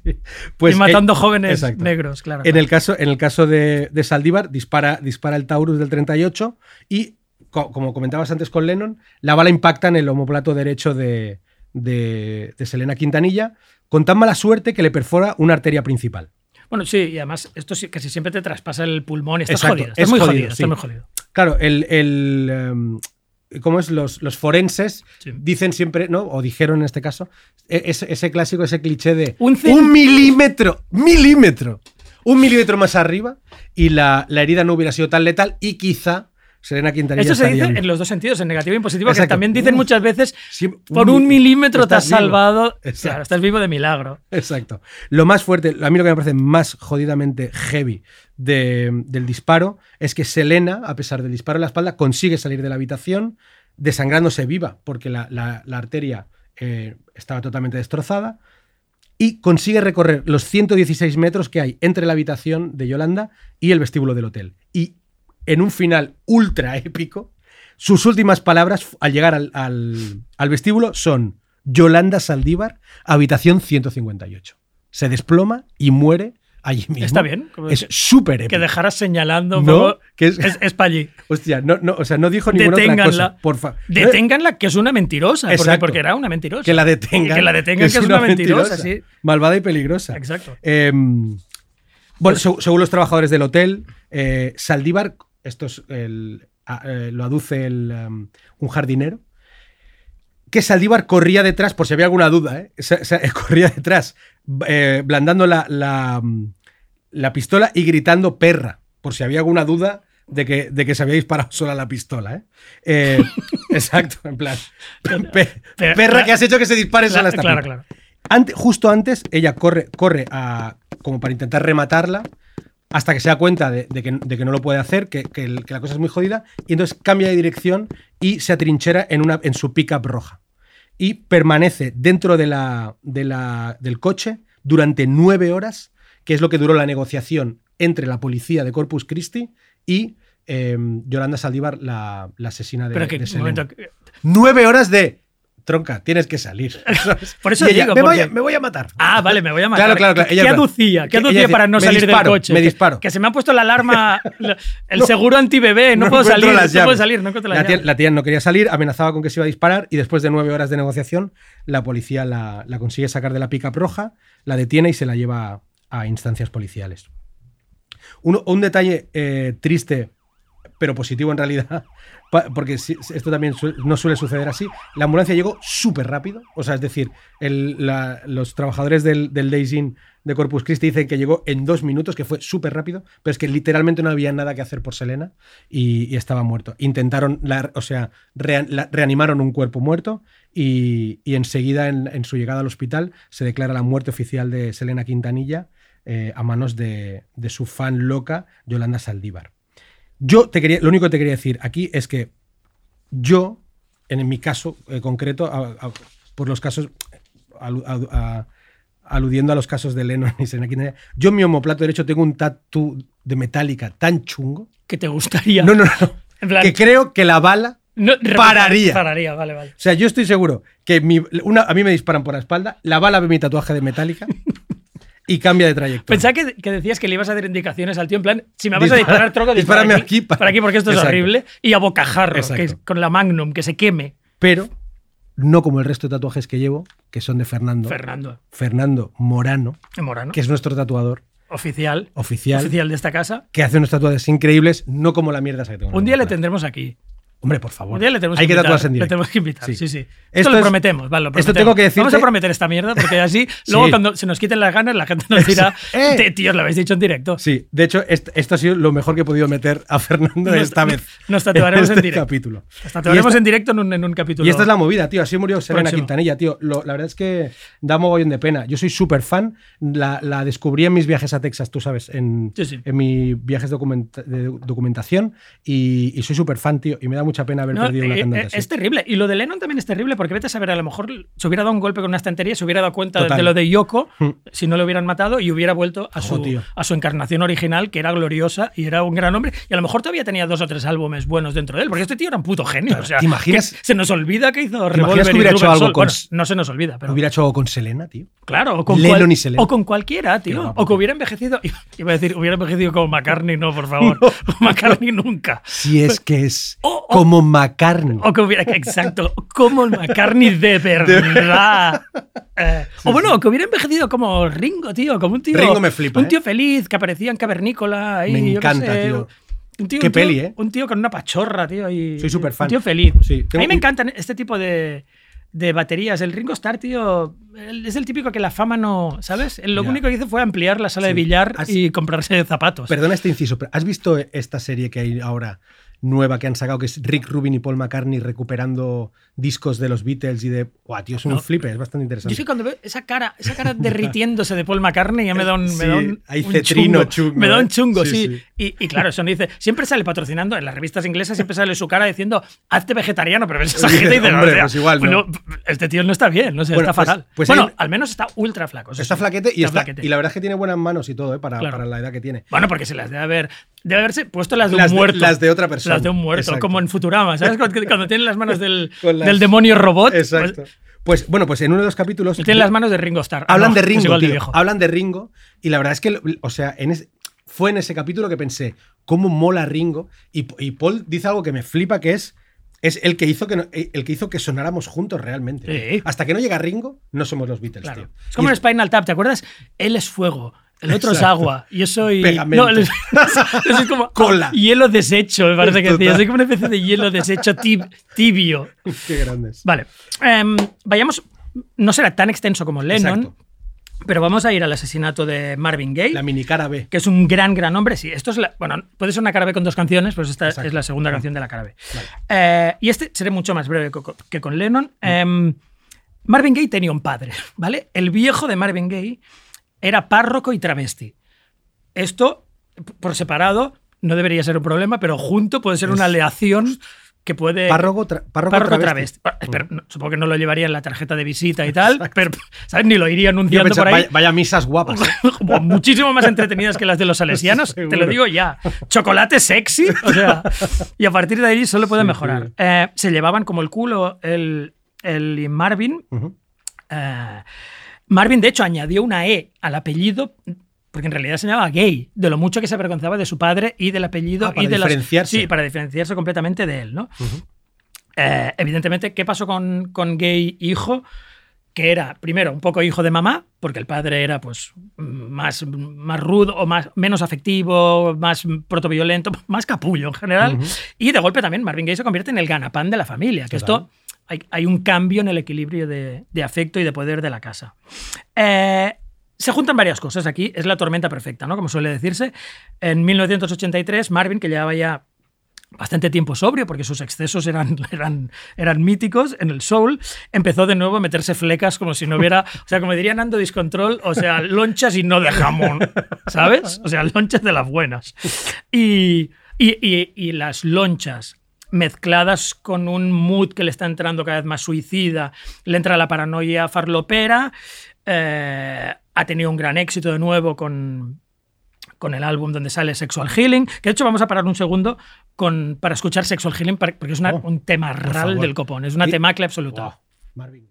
Pues, y matando eh, jóvenes exacto. negros, claro. En el caso, en el caso de, de Saldívar, dispara, dispara el Taurus del 38 y, co- como comentabas antes con Lennon, la bala impacta en el omoplato derecho de, de, de Selena Quintanilla con tan mala suerte que le perfora una arteria principal. Bueno, sí, y además esto casi siempre te traspasa el pulmón y estás Exacto, jodido. Estás es muy jodido, jodido, sí. estás muy jodido. Claro, el, el, em, ¿cómo es? Los, los forenses Sí. dicen siempre, ¿no? O dijeron en este caso, e- ese, ese clásico, ese cliché de Un un, milímetro, milímetro, un milímetro más arriba y la, la herida no hubiera sido tan letal y quizá Serena Quintanilla Esto se dice en los dos sentidos, en negativo y en positivo, que Exacto. también dicen muchas veces, Sí, por un un mi- milímetro te has vivo. salvado. Exacto. Claro, estás vivo de milagro. Exacto. Lo más fuerte, a mí lo que me parece más jodidamente heavy de- del disparo es que Selena, a pesar del disparo en la espalda, consigue salir de la habitación desangrándose viva, porque la, la- la arteria eh, estaba totalmente destrozada, y consigue recorrer los 116 metros que hay entre la habitación de Yolanda y el vestíbulo del hotel. Y en un final ultra épico, sus últimas palabras al llegar al, al- al vestíbulo son Yolanda Saldívar, habitación 158. Se desploma y muere allí mismo. Está bien, Es que- súper épico. Que dejaras señalando No, que es- es, para allí. Hostia, no, no, o sea, no dijo ninguna otra cosa. Deténganla. Por favor. Deténganla, que es una mentirosa. Porque, Exacto. porque era una mentirosa. Que la detengan. Que la detengan, que es una mentirosa, sí. Malvada y peligrosa. Exacto. Eh, bueno, seg- según los trabajadores del hotel, eh, Saldívar, esto es el- a- eh, lo aduce el, um, un jardinero, que Saldívar corría detrás, por si había alguna duda, ¿eh? Se- se- corría detrás, eh, blandando la, la, mm, la pistola y gritando perra, por si había alguna duda de que, de que se había disparado sola la pistola. ¿eh? Eh, exacto, en plan, pe- perra que has hecho que se dispare sola esta claro, claro. Ante- justo antes, ella corre, corre a, como para intentar rematarla, hasta que se da cuenta de, de que, de que no lo puede hacer, que, que el- que la cosa es muy jodida, y entonces cambia de dirección y se atrinchera en, una, en su pickup roja. Y permanece dentro de la, de la- del coche durante nueve horas, que es lo que duró la negociación entre la policía de Corpus Christi y eh, Yolanda Saldívar, la, la asesina de, Pero que, de momento, Nueve horas de tronca, tienes que salir. Por eso ella, digo, me, voy a, porque- me voy a matar. Ah, vale, me voy a matar. Claro, claro, claro. ¿Qué Ella, qué aducía? ¿Qué Ella aducía dice, para no "Me salir disparo, del coche? me disparo". Que, se me ha puesto la alarma, el seguro antibebé, no, puedo salir, no puedo salir, no encuentro las la, tía, llaves. la tía no quería salir, amenazaba con que se iba a disparar y después de nueve horas de negociación, la policía la, la consigue sacar de la pickup roja, la detiene y se la lleva a instancias policiales. Uno- un detalle eh, triste, pero positivo en realidad, porque esto también no suele suceder así. La ambulancia llegó súper rápido, o sea, es decir, los trabajadores del, del Inn de Corpus Christi dicen que llegó en dos minutos, que fue súper rápido, pero es que literalmente no había nada que hacer por Selena y, estaba muerto. Intentaron, o sea, reanimaron un cuerpo muerto y, enseguida en, en su llegada al hospital se declara la muerte oficial de Selena Quintanilla eh, a manos de, de su fan loca Yolanda Saldívar. Yo te quería, lo único que te quería decir aquí es que yo, en mi caso eh, concreto, a- a- por los casos, a- aludiendo a los casos de Lennon y Quintanilla, yo en mi homoplato derecho tengo un tatu de metálica tan chungo. Que te gustaría. No, no, no. En plan- que creo que la bala No, pararía. Pararía, vale, vale. O sea, yo estoy seguro que mi- una, a mí me disparan por la espalda, la bala ve mi tatuaje de metálica y cambia de trayectoria. Pensaba que, que decías que le ibas a dar indicaciones al tío en plan, si me vas a Dispara- disparar troco, dispárame aquí, aquí, pa- para aquí porque esto es horrible. Y a bocajarro, que con la Magnum, que se queme. Pero no como el resto de tatuajes que llevo, que son de Fernando. Fernando, Fernando Morano, Morano, que es nuestro tatuador oficial, oficial, oficial de esta casa. que hace unos tatuajes increíbles, no como la mierda esa que tengo. en Un día le tendremos aquí. Hombre, por favor. Le tenemos Hay que invitar. tatuarse en Le directo. tenemos que invitar, sí, Sí. sí. Esto, Esto lo es- prometemos, vale, lo esto prometemos. tengo que decirte- Vamos a prometer esta mierda porque así, luego Sí. cuando se nos quiten las ganas, la gente nos dirá, Eh. "Te- tíos, lo habéis dicho en directo. Sí, de hecho, est- esto ha sido lo mejor que he podido meter a Fernando Nos- esta vez. nos tatuaremos en este directo. capítulo. Nos tatuaremos esta- en directo en un, en un capítulo. Y esta es la movida, tío. Así murió Selena Próximo. Quintanilla, tío. Lo- la verdad es que da mogollón de pena. Yo soy súper fan. La, la descubrí en mis viajes a Texas, tú sabes, en, en mis viajes documenta- de documentación. Y, y soy súper fan, tío. Y me da mucha pena haber No, perdido una eh, cantante eh, así. es terrible. Y lo de Lennon también es terrible porque vete a saber, a lo mejor se hubiera dado un golpe con una estantería, se hubiera dado cuenta de lo de Yoko, Hmm. si no lo hubieran matado, y hubiera vuelto a su, a su encarnación original, que era gloriosa y era un gran hombre. Y a lo mejor todavía tenía dos o tres álbumes buenos dentro de él, porque este tío era un puto genio. O sea, ¿Te imaginas- que se nos olvida que hizo Revolver que y hubiera Rubber hecho algo con- Bueno, no se nos olvida, pero Hubiera hecho algo con Selena, tío. Claro, o con, Lennon cual- y Selena. o con cualquiera, tío. Guapo, o que hubiera envejecido. Iba a decir, hubiera envejecido como McCartney, no, por favor. McCartney nunca. Si es que es O- o- como McCartney. O hubiera, exacto, como el McCartney de verdad. Eh, o bueno, que hubiera envejecido como Ringo, tío, como un tío. Ringo me flipa, Un ¿eh? tío feliz, que aparecía en Cavernícola. Me yo qué encanta, sé, tío. Un tío, Qué un tío- peli, ¿eh? Un tío con una pachorra, tío. Y, Soy súper fan. Un tío feliz. Sí, A mí me encantan este tipo de, de baterías. El Ringo Starr, tío, es el típico que la fama no. ¿Sabes? Lo único que hizo fue ampliar la sala de billar Has- y comprarse zapatos. Perdona este inciso, pero ¿has visto esta serie que hay ahora nueva que han sacado que es Rick Rubin y Paul McCartney recuperando discos de los Beatles y de. ¡Guau, tío! Es un No. flipe, es bastante Yo interesante. es que cuando veo esa cara, esa cara derritiéndose de Paul McCartney ya me da un, me da un, hay un cetrino chungo, Me da un ¿eh? chungo, Sí, sí. sí. Y, y claro, eso no dice. Siempre sale patrocinando en las revistas inglesas, siempre sale su cara diciendo hazte vegetariano, pero ves esa Dice, gente y dices, "Hombre, "Hostia, pues igual, ¿no?". Este tío no está bien, no sé, Bueno, está pues- fatal. pues bueno, hay- al menos está ultra flaco. Está flaquete y, está, flaquete. y la verdad es que tiene buenas manos y todo, ¿eh? para, Claro. para la edad que tiene. Bueno, porque se las debe haber. Debe haberse puesto las de Las un de- muerto. las de otra persona. Las de un muerto, Exacto. como en Futurama. ¿Sabes? Cuando, tienen las manos del, las- del demonio robot. pues, Exacto. Pues bueno, pues en uno de los capítulos. tienen las manos de Ringo Starr. Ah, Hablan no, de Ringo, de. Hablan de Ringo. Y la verdad es que, o sea, en fue en ese capítulo que pensé, ¿cómo mola Ringo? Y, y Paul dice algo que me flipa, que es. Es el que, hizo que no- el que hizo que sonáramos juntos realmente. Sí. Hasta que no llega Ringo, no somos los Beatles, Claro. tío. Es como Y en Spinal Tap, ¿te acuerdas? Él es fuego, el otro es agua. Yo soy. Pegamento. No, es como. Cola. Hielo deshecho, me parece que decía. Soy como una especie de hielo deshecho tib- tibio. Qué grandes. Vale. Em, vayamos. No será tan extenso como Lennon, Exacto. pero vamos a ir al asesinato de Marvin Gaye. La mini cara B. que es un gran, gran hombre. Sí, esto es la, bueno, puede ser una cara B con dos canciones, pues esta Exacto. es la segunda canción de la cara B. Eh, y este seré mucho más breve que con Lennon. Em, Marvin Gaye tenía un padre, ¿vale? El viejo de Marvin Gaye era párroco y travesti. Esto, por separado, no debería ser un problema, pero junto puede ser una aleación que puede... Párroco, tra- párroco Párroco travesti. travesti. Pa- espera, no, supongo que no lo llevaría en la tarjeta de visita y tal, pero ¿sabes? ni lo iría anunciando pensaba, por ahí. vaya, vaya misas guapas. Buah, muchísimo más entretenidas que las de los salesianos, te lo digo ya. Chocolate sexy, o sea, y a partir de ahí solo puede Sí, mejorar. sí. Eh, se llevaban como el culo el, el Marvin. Eh, Marvin, de hecho, añadió una E al apellido. Porque en realidad se llamaba gay, de lo mucho que se avergonzaba de su padre y del apellido Ah, para y de las- diferenciarse. sí, para diferenciarse completamente de él, ¿no? Eh, evidentemente, ¿qué pasó con, con gay hijo? Que era, primero, un poco hijo de mamá, porque el padre era pues más, más rudo o más, menos afectivo, más protoviolento, más capullo en general. Y de golpe también Marvin Gaye se convierte en el ganapán de la familia, que esto hay, hay un cambio en el equilibrio de, de afecto y de poder de la casa. Eh, se juntan varias cosas aquí, es la tormenta perfecta, ¿no? Como suele decirse. En 1983, Marvin, que llevaba ya bastante tiempo sobrio, porque sus excesos eran, eran, eran míticos en el soul, empezó de nuevo a meterse flecas como si no hubiera, o sea, como dirían Ando Discontrol, o sea, lonchas y no de jamón, ¿sabes? O sea, lonchas de las buenas. Y, y, y- y las lonchas mezcladas con un mood que le está entrando cada vez más suicida, le entra la paranoia farlopera, eh, ha tenido un gran éxito de nuevo con, con el álbum donde sale Sexual Healing, que de hecho vamos a parar un segundo con, para escuchar Sexual Healing porque es una- Oh, un tema ral del copón, es una temacle absoluta. Marvin.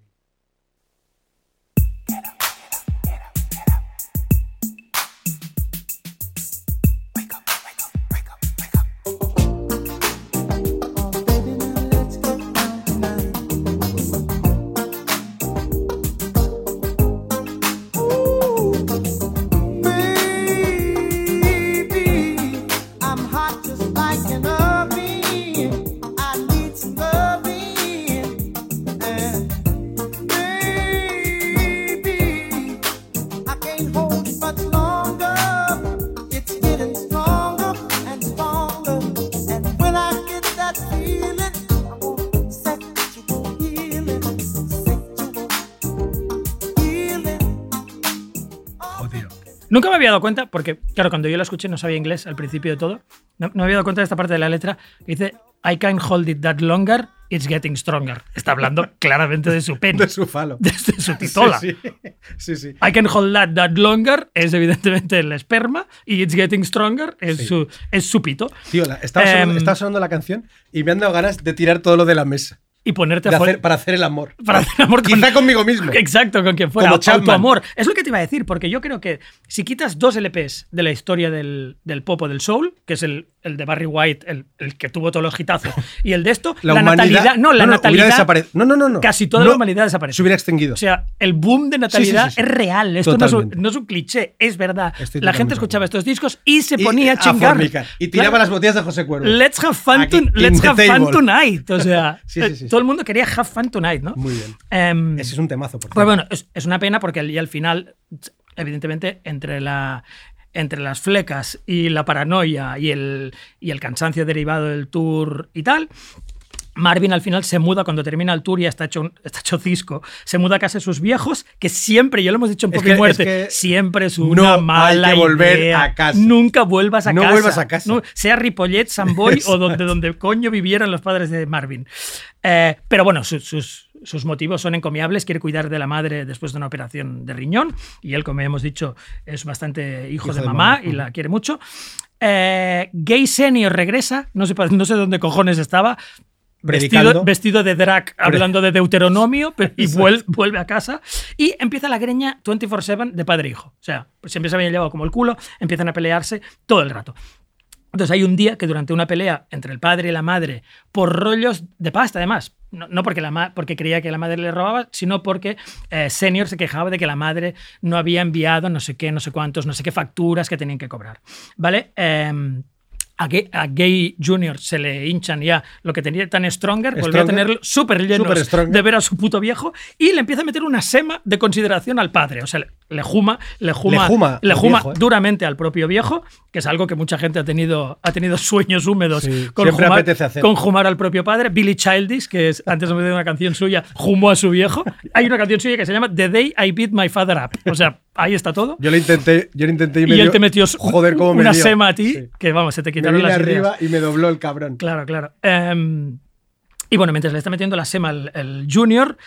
Había dado cuenta, porque, claro, cuando yo la escuché no sabía inglés al principio de todo. No, no me había dado cuenta de esta parte de la letra que dice: I can't hold it that longer, it's getting stronger. Está hablando claramente de su pene, De su falo. de, de su titola. Sí, sí. sí, sí. I can hold that that longer es evidentemente el esperma y it's getting stronger es, Sí. su, es su pito. Tío, estaba, sonando, Em, estaba sonando la canción y me han dado ganas de tirar todo lo de la mesa. Y ponerte a hacer- para hacer el amor. para hacer amor con, Quizá conmigo mismo. Exacto, con quien fuera. Como Chapman. Autoamor. Es lo que te iba a decir, porque yo creo que si quitas dos LPs de la historia del, del pop o del soul, que es el, el de Barry White, el, el que tuvo todos los hitazos, y el de esto, la, humanidad- natalidad. No, la hubiera natalidad. desapare- No, no, no, no. Casi toda No, la humanidad desaparece. Se hubiera extinguido. O sea, el boom de natalidad Sí, sí, sí, sí. es real. Esto no es, un, no es un cliché, es verdad. Estoy la gente escuchaba estos discos y se Y- ponía a chingar. Y tiraba Claro. las botellas de José Cuervo. Let's have fun, Aquí, to- in let's have fun tonight. O sea, todo el mundo quería have fun tonight, ¿no? Muy bien. Em, Ese es un temazo, por pues bueno, es, es una pena porque al- y al final, evidentemente, entre la entre las flecas y la paranoia y el, y el cansancio derivado del tour y tal, Marvin al final se muda cuando termina el tour y está hecho, un- está hecho cisco. Se muda a casa de sus viejos, que siempre, ya lo hemos dicho en y Muerte, es que siempre es no una hay mala que volver idea. a casa. Nunca vuelvas a No casa. vuelvas a casa. No, sea Ripollet, San Boy o donde, donde coño vivieran los padres de Marvin. Eh, pero bueno, sus, sus- sus motivos son encomiables. Quiere cuidar de la madre después de una operación de riñón. Y él, como hemos dicho, es bastante hijo, Hijo de, de mamá, mamá. y la quiere mucho. Eh, Gay Senior regresa. No sé, no sé dónde cojones estaba. Vestido, de drag, hablando de Deuteronomio, pero, y vuelve a casa. Y empieza la greña 24-7 de padre e hijo. O sea, pues siempre se habían llevado como el culo, empiezan a pelearse todo el rato. Entonces hay un día que durante una pelea entre el padre y la madre, por rollos de pasta además, no, no porque, la ma- porque creía que la madre le robaba, sino porque eh, Senior se quejaba de que la madre no había enviado no sé qué, no sé cuántos, no sé qué facturas que tenían que cobrar. ¿Vale? Em, a Gay, a Gay Junior se le hinchan ya lo que tenía tan Stronger, volvió a tenerlo súper lleno Súper Stronger. de ver a su puto viejo y le empieza a meter una sema de consideración al padre. O sea, le, le juma, le juma, Le juma le al juma viejo, ¿eh? duramente al propio viejo, que es algo que mucha gente ha tenido, ha tenido sueños húmedos Sí, con, jumar, con jumar al propio padre. Billy Childish, que es, antes tenido una canción suya, jumó a su viejo. Hay una canción suya que se llama The Day I Beat My Father Up. O sea, ahí está todo. Yo lo intenté, yo lo intenté y, y él te metió joder, cómo una sema a ti, Sí. que vamos, se te Me quitaron vine las ideas. arriba y me dobló el cabrón. Claro, claro. Em, y bueno, mientras le está metiendo la sema el, el junior,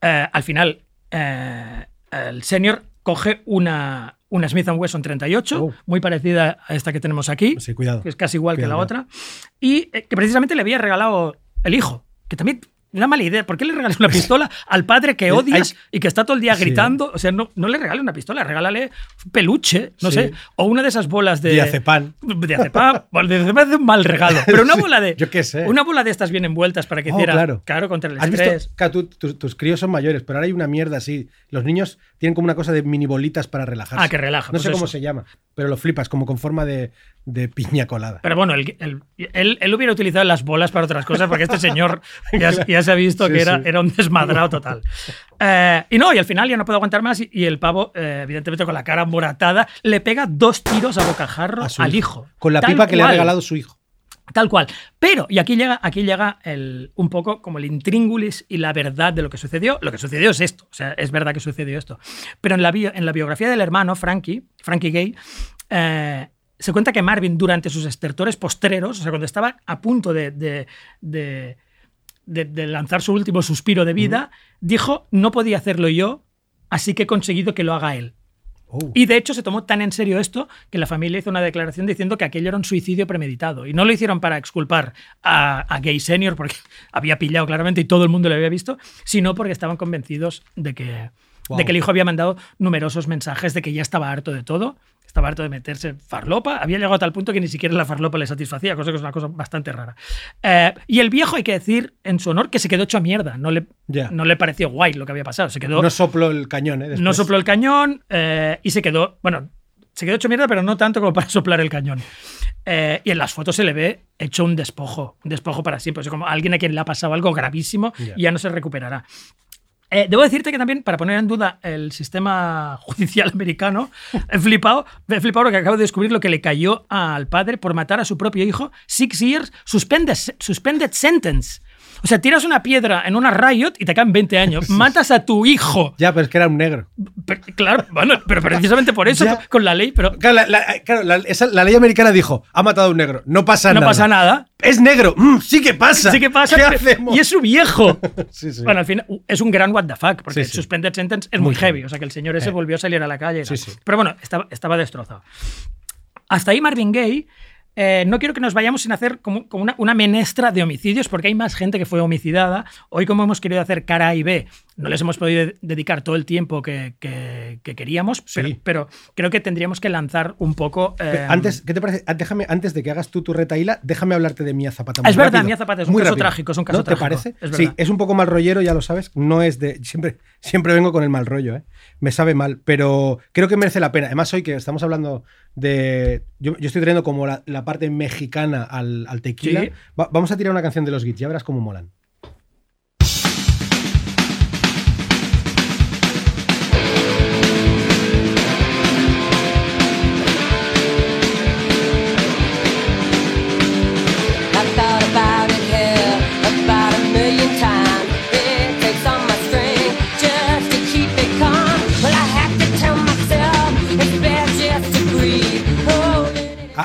eh, al final eh, el senior coge una, una Smith Wesson 38, Oh. muy parecida a esta que tenemos aquí, Sí, cuidado. que es casi igual que la otra, y eh, que precisamente le había regalado el hijo, que también... Una mala idea. ¿Por qué le regalas una pistola al padre que Hay- odias y que está todo el día Sí. gritando? O sea, no, no le regales una pistola, regálale un peluche, no Sí. sé, o una de esas bolas de. Diazepam. Diazepam. Bueno, diazepam es un mal regalo. Pero una Sí, bola de. yo qué sé. Una bola de estas bien envueltas para que Oh, hiciera. claro. contra el ¿Has estrés. visto? Claro, tú- tus- tus críos son mayores, pero ahora hay una mierda así. Los niños tienen como una cosa de mini bolitas para relajarse. Ah, que relaja, No pues sé cómo se llama, pero lo flipas, como con forma de, de piña colada. Pero bueno, el- el- él, él hubiera utilizado las bolas para otras cosas, porque este señor ya, ya se ha visto Sí, que era, sí. era un desmadrado total. Eh, y no, y al final ya no puedo aguantar más, y, y el pavo, eh, evidentemente con la cara moratada, le pega dos tiros a bocajarro A su al hijo. Con la pipa que le ha cual. regalado su hijo. Tal cual. Pero, y aquí llega, aquí llega el, un poco como el intríngulis y la verdad de lo que sucedió. Lo que sucedió es esto. O sea, es verdad que sucedió esto. Pero en la, bio- en la biografía del hermano, Frankie, Frankie Gay, eh, se cuenta que Marvin, durante sus estertores postreros, o sea, cuando estaba a punto de, de- de- de- de lanzar su último suspiro de vida, dijo: No podía hacerlo yo, así que he conseguido que lo haga él. Oh. Y de hecho se tomó tan en serio esto que la familia hizo una declaración diciendo que aquello era un suicidio premeditado. Y no lo hicieron para exculpar a, a Gay Senior, porque había pillado claramente y todo el mundo lo había visto, sino porque estaban convencidos de que, Wow. de que el hijo había mandado numerosos mensajes de que ya estaba harto de todo, estaba harto de meterse farlopa, había llegado a tal punto que ni siquiera la farlopa le satisfacía, cosa que es una cosa bastante rara. Eh, y el viejo, hay que decir en su honor, que se quedó hecho a mierda, no le, Ya. no le pareció guay lo que había pasado, se quedó... No sopló el cañón, ¿eh? No sopló el cañón eh, y se quedó, bueno, se quedó hecho mierda, pero no tanto como para soplar el cañón. Eh, y en las fotos se le ve hecho un despojo, un despojo para siempre. O sea, como alguien a quien le ha pasado algo gravísimo Ya. y ya no se recuperará. Eh, debo decirte que también, para poner en duda el sistema judicial americano, he flipado, he flipado acabo de descubrir lo que le cayó al padre por matar a su propio hijo. Six years suspended, suspended sentence. O sea, tiras una piedra en una Riot y te caen 20 años. Matas a tu hijo. Ya, pero es que era un negro. Pero- claro, bueno, pero precisamente por eso, Ya. con la ley, pero Claro, la, la- claro, la- esa- la ley americana dijo, ha matado a un negro, no pasa no nada. pasa nada. Es negro, mm, sí que pasa. Sí que pasa. ¿Qué hacemos? Y es su viejo. Sí, sí. Bueno, al final es un gran what the fuck, porque Sí. Suspended Sentence es Muy muy heavy. O sea, que el señor ese Eh. volvió a salir a la calle. Pero bueno, estaba, estaba destrozado. Hasta ahí Marvin Gaye. Eh, no quiero que nos vayamos sin hacer como, como una, una menestra de homicidios, porque hay más gente que fue homicidada. Hoy, como hemos querido hacer cara A y B, no les hemos podido de- dedicar todo el tiempo que, que- que queríamos, pero, Sí. pero creo que tendríamos que lanzar un poco. eh, Antes, ¿qué te parece? Ah, Déjame, antes de que hagas tú tu retaíla, déjame hablarte de Mía Zapata. Es verdad, rápido. Mía Zapata es un Muy caso rápido. trágico, es un caso ¿No trágico, ¿Te parece? es sí, es un poco mal rollero, ya lo sabes. No es de. Siempre, siempre vengo con el mal rollo, ¿eh? Me sabe mal, pero creo que merece la pena. Además, hoy que estamos hablando de. Yo, yo estoy trayendo como la, la parte mexicana al, al tequila. Sí. Va- vamos a tirar una canción de los Gits, ya verás cómo molan.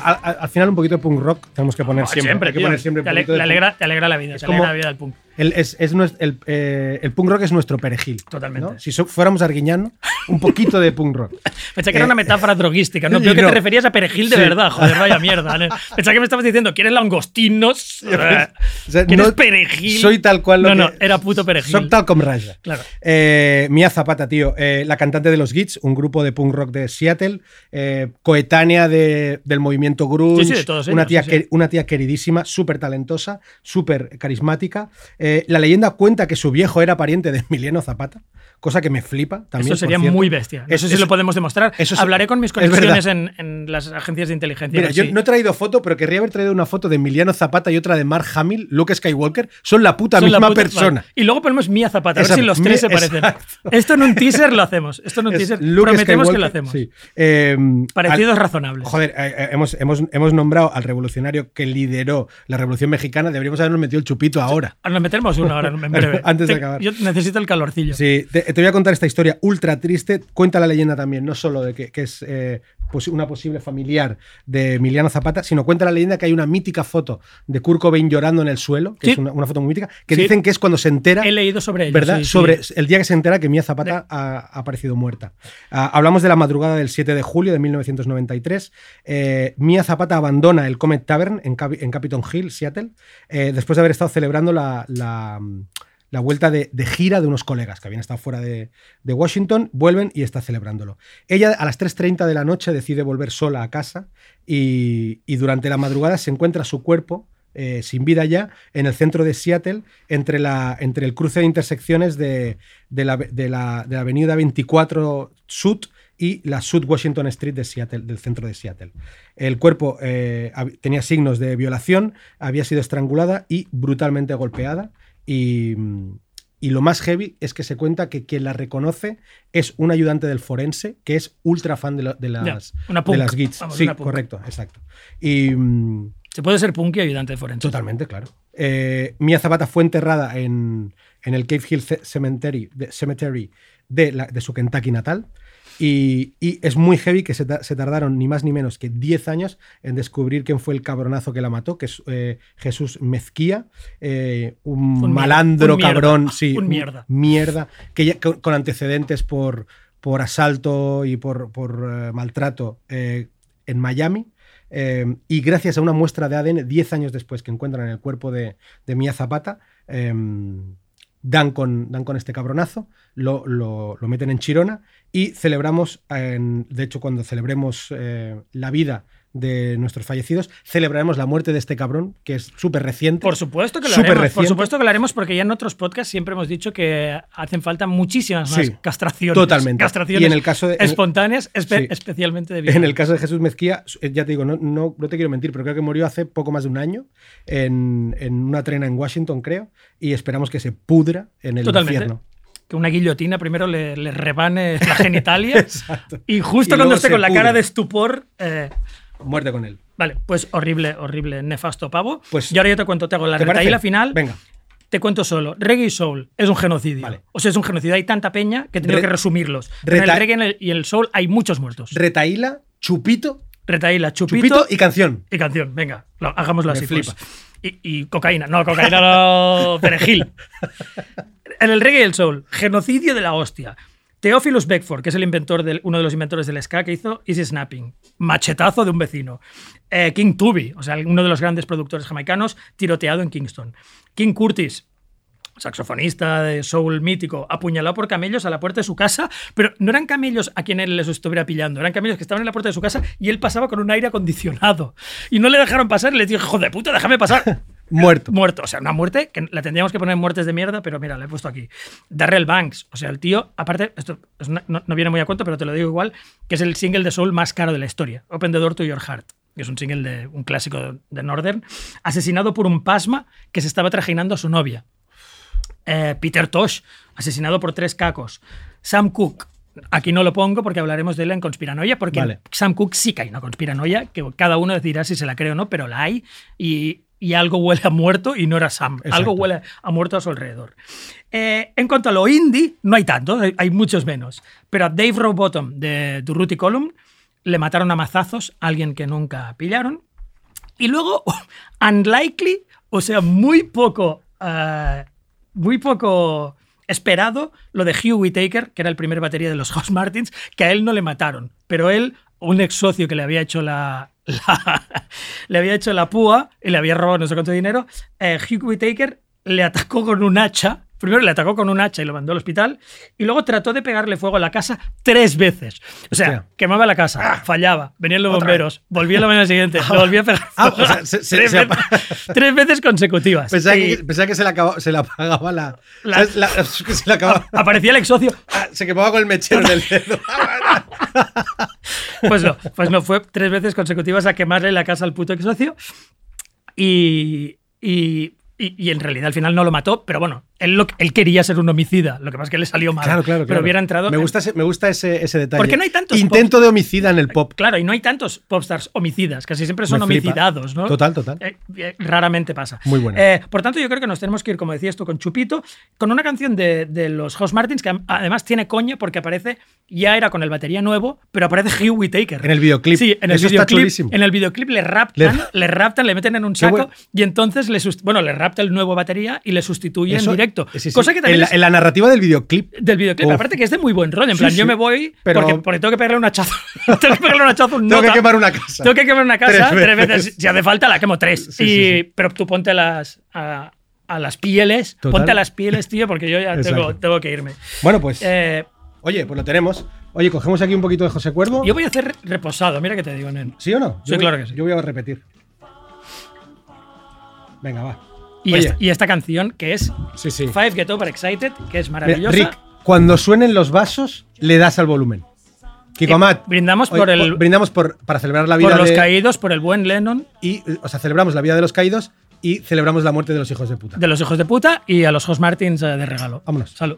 Holding it A- a- al final, un poquito de punk rock tenemos que poner Ah, siempre. hay que poner siempre te, ale- punk. alegra, te alegra la vida, Es te alegra como- la vida del punk. El, es, es nues- el, eh, el punk rock es nuestro perejil. Totalmente. ¿no? Si so- fuéramos arguiñano, un poquito de punk rock. Pensé que era Eh, una metáfora droguística, no creo que no. te referías a perejil de Sí. verdad, joder, vaya mierda. ¿no? Pensaba que me estabas diciendo, ¿quieres langostinos? Eh, O sea, ¿Quieres no- perejil? Soy tal cual lo No, no, que- era puto perejil. Soy tal como Raya. Claro. Eh, Mia Zapata, tío, eh, la cantante de los Gits, un grupo de punk rock de Seattle, eh, coetánea de- del movimiento grunge, Sí, sí, de todos una, tía que- una tía queridísima, súper talentosa, súper carismática. Eh, la leyenda cuenta que su viejo era pariente de Emiliano Zapata, cosa que me flipa también. Eso sería muy bestia. Es- Eso sí lo podemos demostrar. eso Hablaré con mis conexiones en, en las agencias de inteligencia. Mira, yo sí. no he traído foto, pero querría haber traído una foto de Emiliano Zapata y otra de Mark Hamill, Luke Skywalker. Son la puta Son la misma puta- persona. vale. Y luego ponemos Mía Zapata, a ver si los tres se parecen. exacto. Esto en un teaser lo hacemos. Esto en un Es teaser Luke prometemos que lo hacemos. sí. Eh, Parecidos al- razonables. Joder, eh, eh, hemos, hemos, hemos nombrado al revolucionario que lideró la revolución mexicana. Deberíamos habernos metido el chupito ahora. Ahora Nos metemos uno ahora en breve. Antes de Te- acabar. Yo necesito el calorcillo. Sí, te, te voy a contar esta historia ultra triste. Cuenta la leyenda también, no solo de que, que es eh, una posible familiar de Emiliano Zapata, sino cuenta la leyenda que hay una mítica foto de Kurt Cobain llorando en el suelo, que Sí. es una, una foto muy mítica, que Sí. dicen que es cuando se entera. He leído sobre ello. ¿Verdad? sí. Sobre el día que se entera que Mía Zapata ha, ha aparecido muerta. Ah, hablamos de la madrugada del 7 de julio de 1993. Eh, Mía Zapata abandona el Comet Tavern en, Cap- en Capitol Hill, Seattle, eh, después de haber estado celebrando la, la, la vuelta de, de gira de unos colegas que habían estado fuera de, de Washington, vuelven y está celebrándolo. Ella a las 3.30 de la noche decide volver sola a casa y, y durante la madrugada se encuentra su cuerpo eh, sin vida ya, en el centro de Seattle, entre, la, entre el cruce de intersecciones de, de la, de la- avenida 24 Sud y la Sud Washington Street de Seattle, del centro de Seattle. El cuerpo eh, tenía signos de violación, había sido estrangulada y brutalmente golpeada. Y, y lo más heavy es que se cuenta que quien la reconoce es un ayudante del forense que es ultra fan de, lo- de las, una de punk. las Gits. Vamos, sí, una correcto, exacto. Y. Se puede ser punk y ayudante de forense. Totalmente, claro. Eh, Mia Zapata fue enterrada en, en el Cave Hill Ce- Cemetery de, cemetery de, la- de su Kentucky natal. Y, y es muy heavy que se, ta- se tardaron ni más ni menos que 10 años en descubrir quién fue el cabronazo que la mató, que es eh, Jesús Mezquía, eh, un, malandro un mierda, cabrón, sí, un mierda. mierda, que ya- con, con antecedentes por, por asalto y por, por, eh, maltrato en Miami. Y gracias a una muestra de ADN, 10 años después que encuentran el cuerpo de, de Mia Zapata, dan, con, dan con este cabronazo, lo, lo- lo meten en Chirona y celebramos, en- de hecho cuando celebremos eh, la vida de nuestros fallecidos, celebraremos la muerte de este cabrón, que es súper reciente. Por supuesto que lo haremos. Por reciente. supuesto que lo haremos porque ya en otros podcasts siempre hemos dicho que hacen falta muchísimas más Sí, castraciones. totalmente. Castraciones Y en el caso de- en- espontáneas, espe- Sí. especialmente de En vida. el caso de Jesús Mezquía, eh, ya te digo, no, no, no te quiero mentir, pero creo que murió hace poco más de un año en, en una trena en Washington, creo, y esperamos que se pudra en el Totalmente. infierno. Que una guillotina primero le, le rebane la genitalia y justo Y cuando esté con la cara de estupor. eh, Muerte con él. vale, pues horrible, horrible, nefasto pavo. Pues- y ahora yo te cuento, te hago la ¿Te parece? retaíla final. Venga. te cuento solo. Reggae y soul es un genocidio. Vale. O sea, es un genocidio. Hay tanta peña que he tenido Re- que resumirlos. En el Reta- reggae y en el- y el soul hay muchos muertos. Retaíla, chupito, Retaíla, chupito, chupito y canción. y canción. Venga, lo- hagámoslo Me así. flipa. pues. Y, y cocaína. No, cocaína no. Perejil. En el reggae y el soul, genocidio de la hostia. Theophilus Beckford, que es el inventor del, uno de los inventores del ska que hizo Easy Snapping. Machetazo de un vecino. Eh, King Tubby, o sea, uno de los grandes productores jamaicanos, tiroteado en Kingston. King Curtis, saxofonista de soul mítico, apuñalado por camellos a la puerta de su casa, pero no eran camellos a quien él les estuviera pillando, eran camellos que estaban en la puerta de su casa y él pasaba con un aire acondicionado. Y no le dejaron pasar y le dijo, hijo de puta, déjame pasar. Muerto. Muerto, o sea, una muerte que la tendríamos que poner en muertes de mierda, pero mira, la he puesto aquí. Darrell Banks, o sea, el tío, aparte, esto es una- no, no viene muy a cuento, pero te lo digo igual, que es el single de soul más caro de la historia, Open the Door to Your Heart, que es un single de un clásico de Northern, asesinado por un pasma que se estaba trajinando a su novia. Eh, Peter Tosh, asesinado por tres cacos. Sam Cooke, aquí no lo pongo porque hablaremos de él en Conspiranoia, porque Vale. Sam Cooke sí que hay una conspiranoia, que cada uno decidirá si se la cree o no, pero la hay y, y algo huele a muerto y no era Sam. Exacto. Algo huele a muerto a su alrededor. Eh, en cuanto a lo indie, no hay tanto, hay, muchos menos. Pero a Dave Rowbottom de Durruti Column le mataron a mazazos a alguien que nunca pillaron. Y luego, unlikely, o sea, muy poco, eh, muy poco esperado, lo de Hugh Whitaker, que era el primer batería de los House Martins, que a él no le mataron, pero él, un ex socio que le había hecho la, la- le había hecho la púa y le había robado no sé cuánto dinero, eh, Hugh Whitaker le atacó con un hacha. Primero le atacó con un hacha y lo mandó al hospital. Y luego trató de pegarle fuego a la casa tres veces. O sea, Hostia. quemaba la casa, fallaba, venían los bomberos, volvía la mañana siguiente, le volvía a pegar. Ah, fuego. o sea, se- se- tres, se veces, tres veces consecutivas. Pensaba, Y que, pensaba que se le, se le apagaba la. La-. La- que se le acababa. aparecía el ex socio. Ah, se quemaba con el mechero en el dedo. Pues no, pues no, fue tres veces consecutivas a quemarle la casa al puto ex socio. Y, y, y- y en realidad al final no lo mató, pero bueno, él, lo- él quería ser un homicida, lo que pasa es que le salió mal. Claro, claro, Pero claro. hubiera entrado. Me gusta ese, me gusta ese, ese detalle. ¿Por qué no hay tantos Intento de homicida en el pop. Claro, y no hay tantos popstars homicidas, casi siempre son homicidados, ¿no? Total, total. Eh, eh, raramente pasa. Muy buena. Eh, por tanto, yo creo que nos tenemos que ir, como decías tú, con Chupito, con una canción de, de los House Martins que además tiene coña porque aparece, ya era con el batería nuevo, pero aparece Hugh Whitaker. En el videoclip. Sí, en el Eso está videoclip. chulísimo. En el videoclip le raptan, Le- le, raptan, le meten en un saco bueno. y entonces le, bueno, le rapta el nuevo batería y le sustituye Eso- en directo. Sí, sí. Cosa que también en, la, es- en la narrativa del videoclip. del videoclip. Uf. Aparte que es de muy buen rollo. En plan, yo me voy Pero- porque, porque tengo que pegarle un hachazo. tengo que pegarle un hachazo Tengo que quemar una casa. Tengo que quemar una casa Tres tres, veces. veces. Si hace falta, la quemo tres. Y-. Pero tú ponte las, a, a las pieles. Total. Ponte a las pieles, tío, porque yo ya tengo, tengo que irme. Bueno, pues. Eh, Oye, pues lo tenemos. Oye, cogemos aquí un poquito de José Cuervo. yo voy a hacer reposado. Mira que te digo, nen. ¿Sí o no? Sí, Yo voy- claro que sí. Yo voy a repetir. Venga, va. Y, Oye. esta, y esta canción que es Sí, sí. Five Get Over Excited, que es Mira, maravillosa. Rick, cuando suenen los vasos, le das al volumen. Kiko Eh, Amat, brindamos por el- brindamos por, para celebrar la vida por los de, caídos, por el buen Lennon, y, o sea, celebramos la vida de los caídos y celebramos la muerte de los hijos de puta. de los hijos de puta y a los House Martins eh, de regalo. Vámonos. Salud.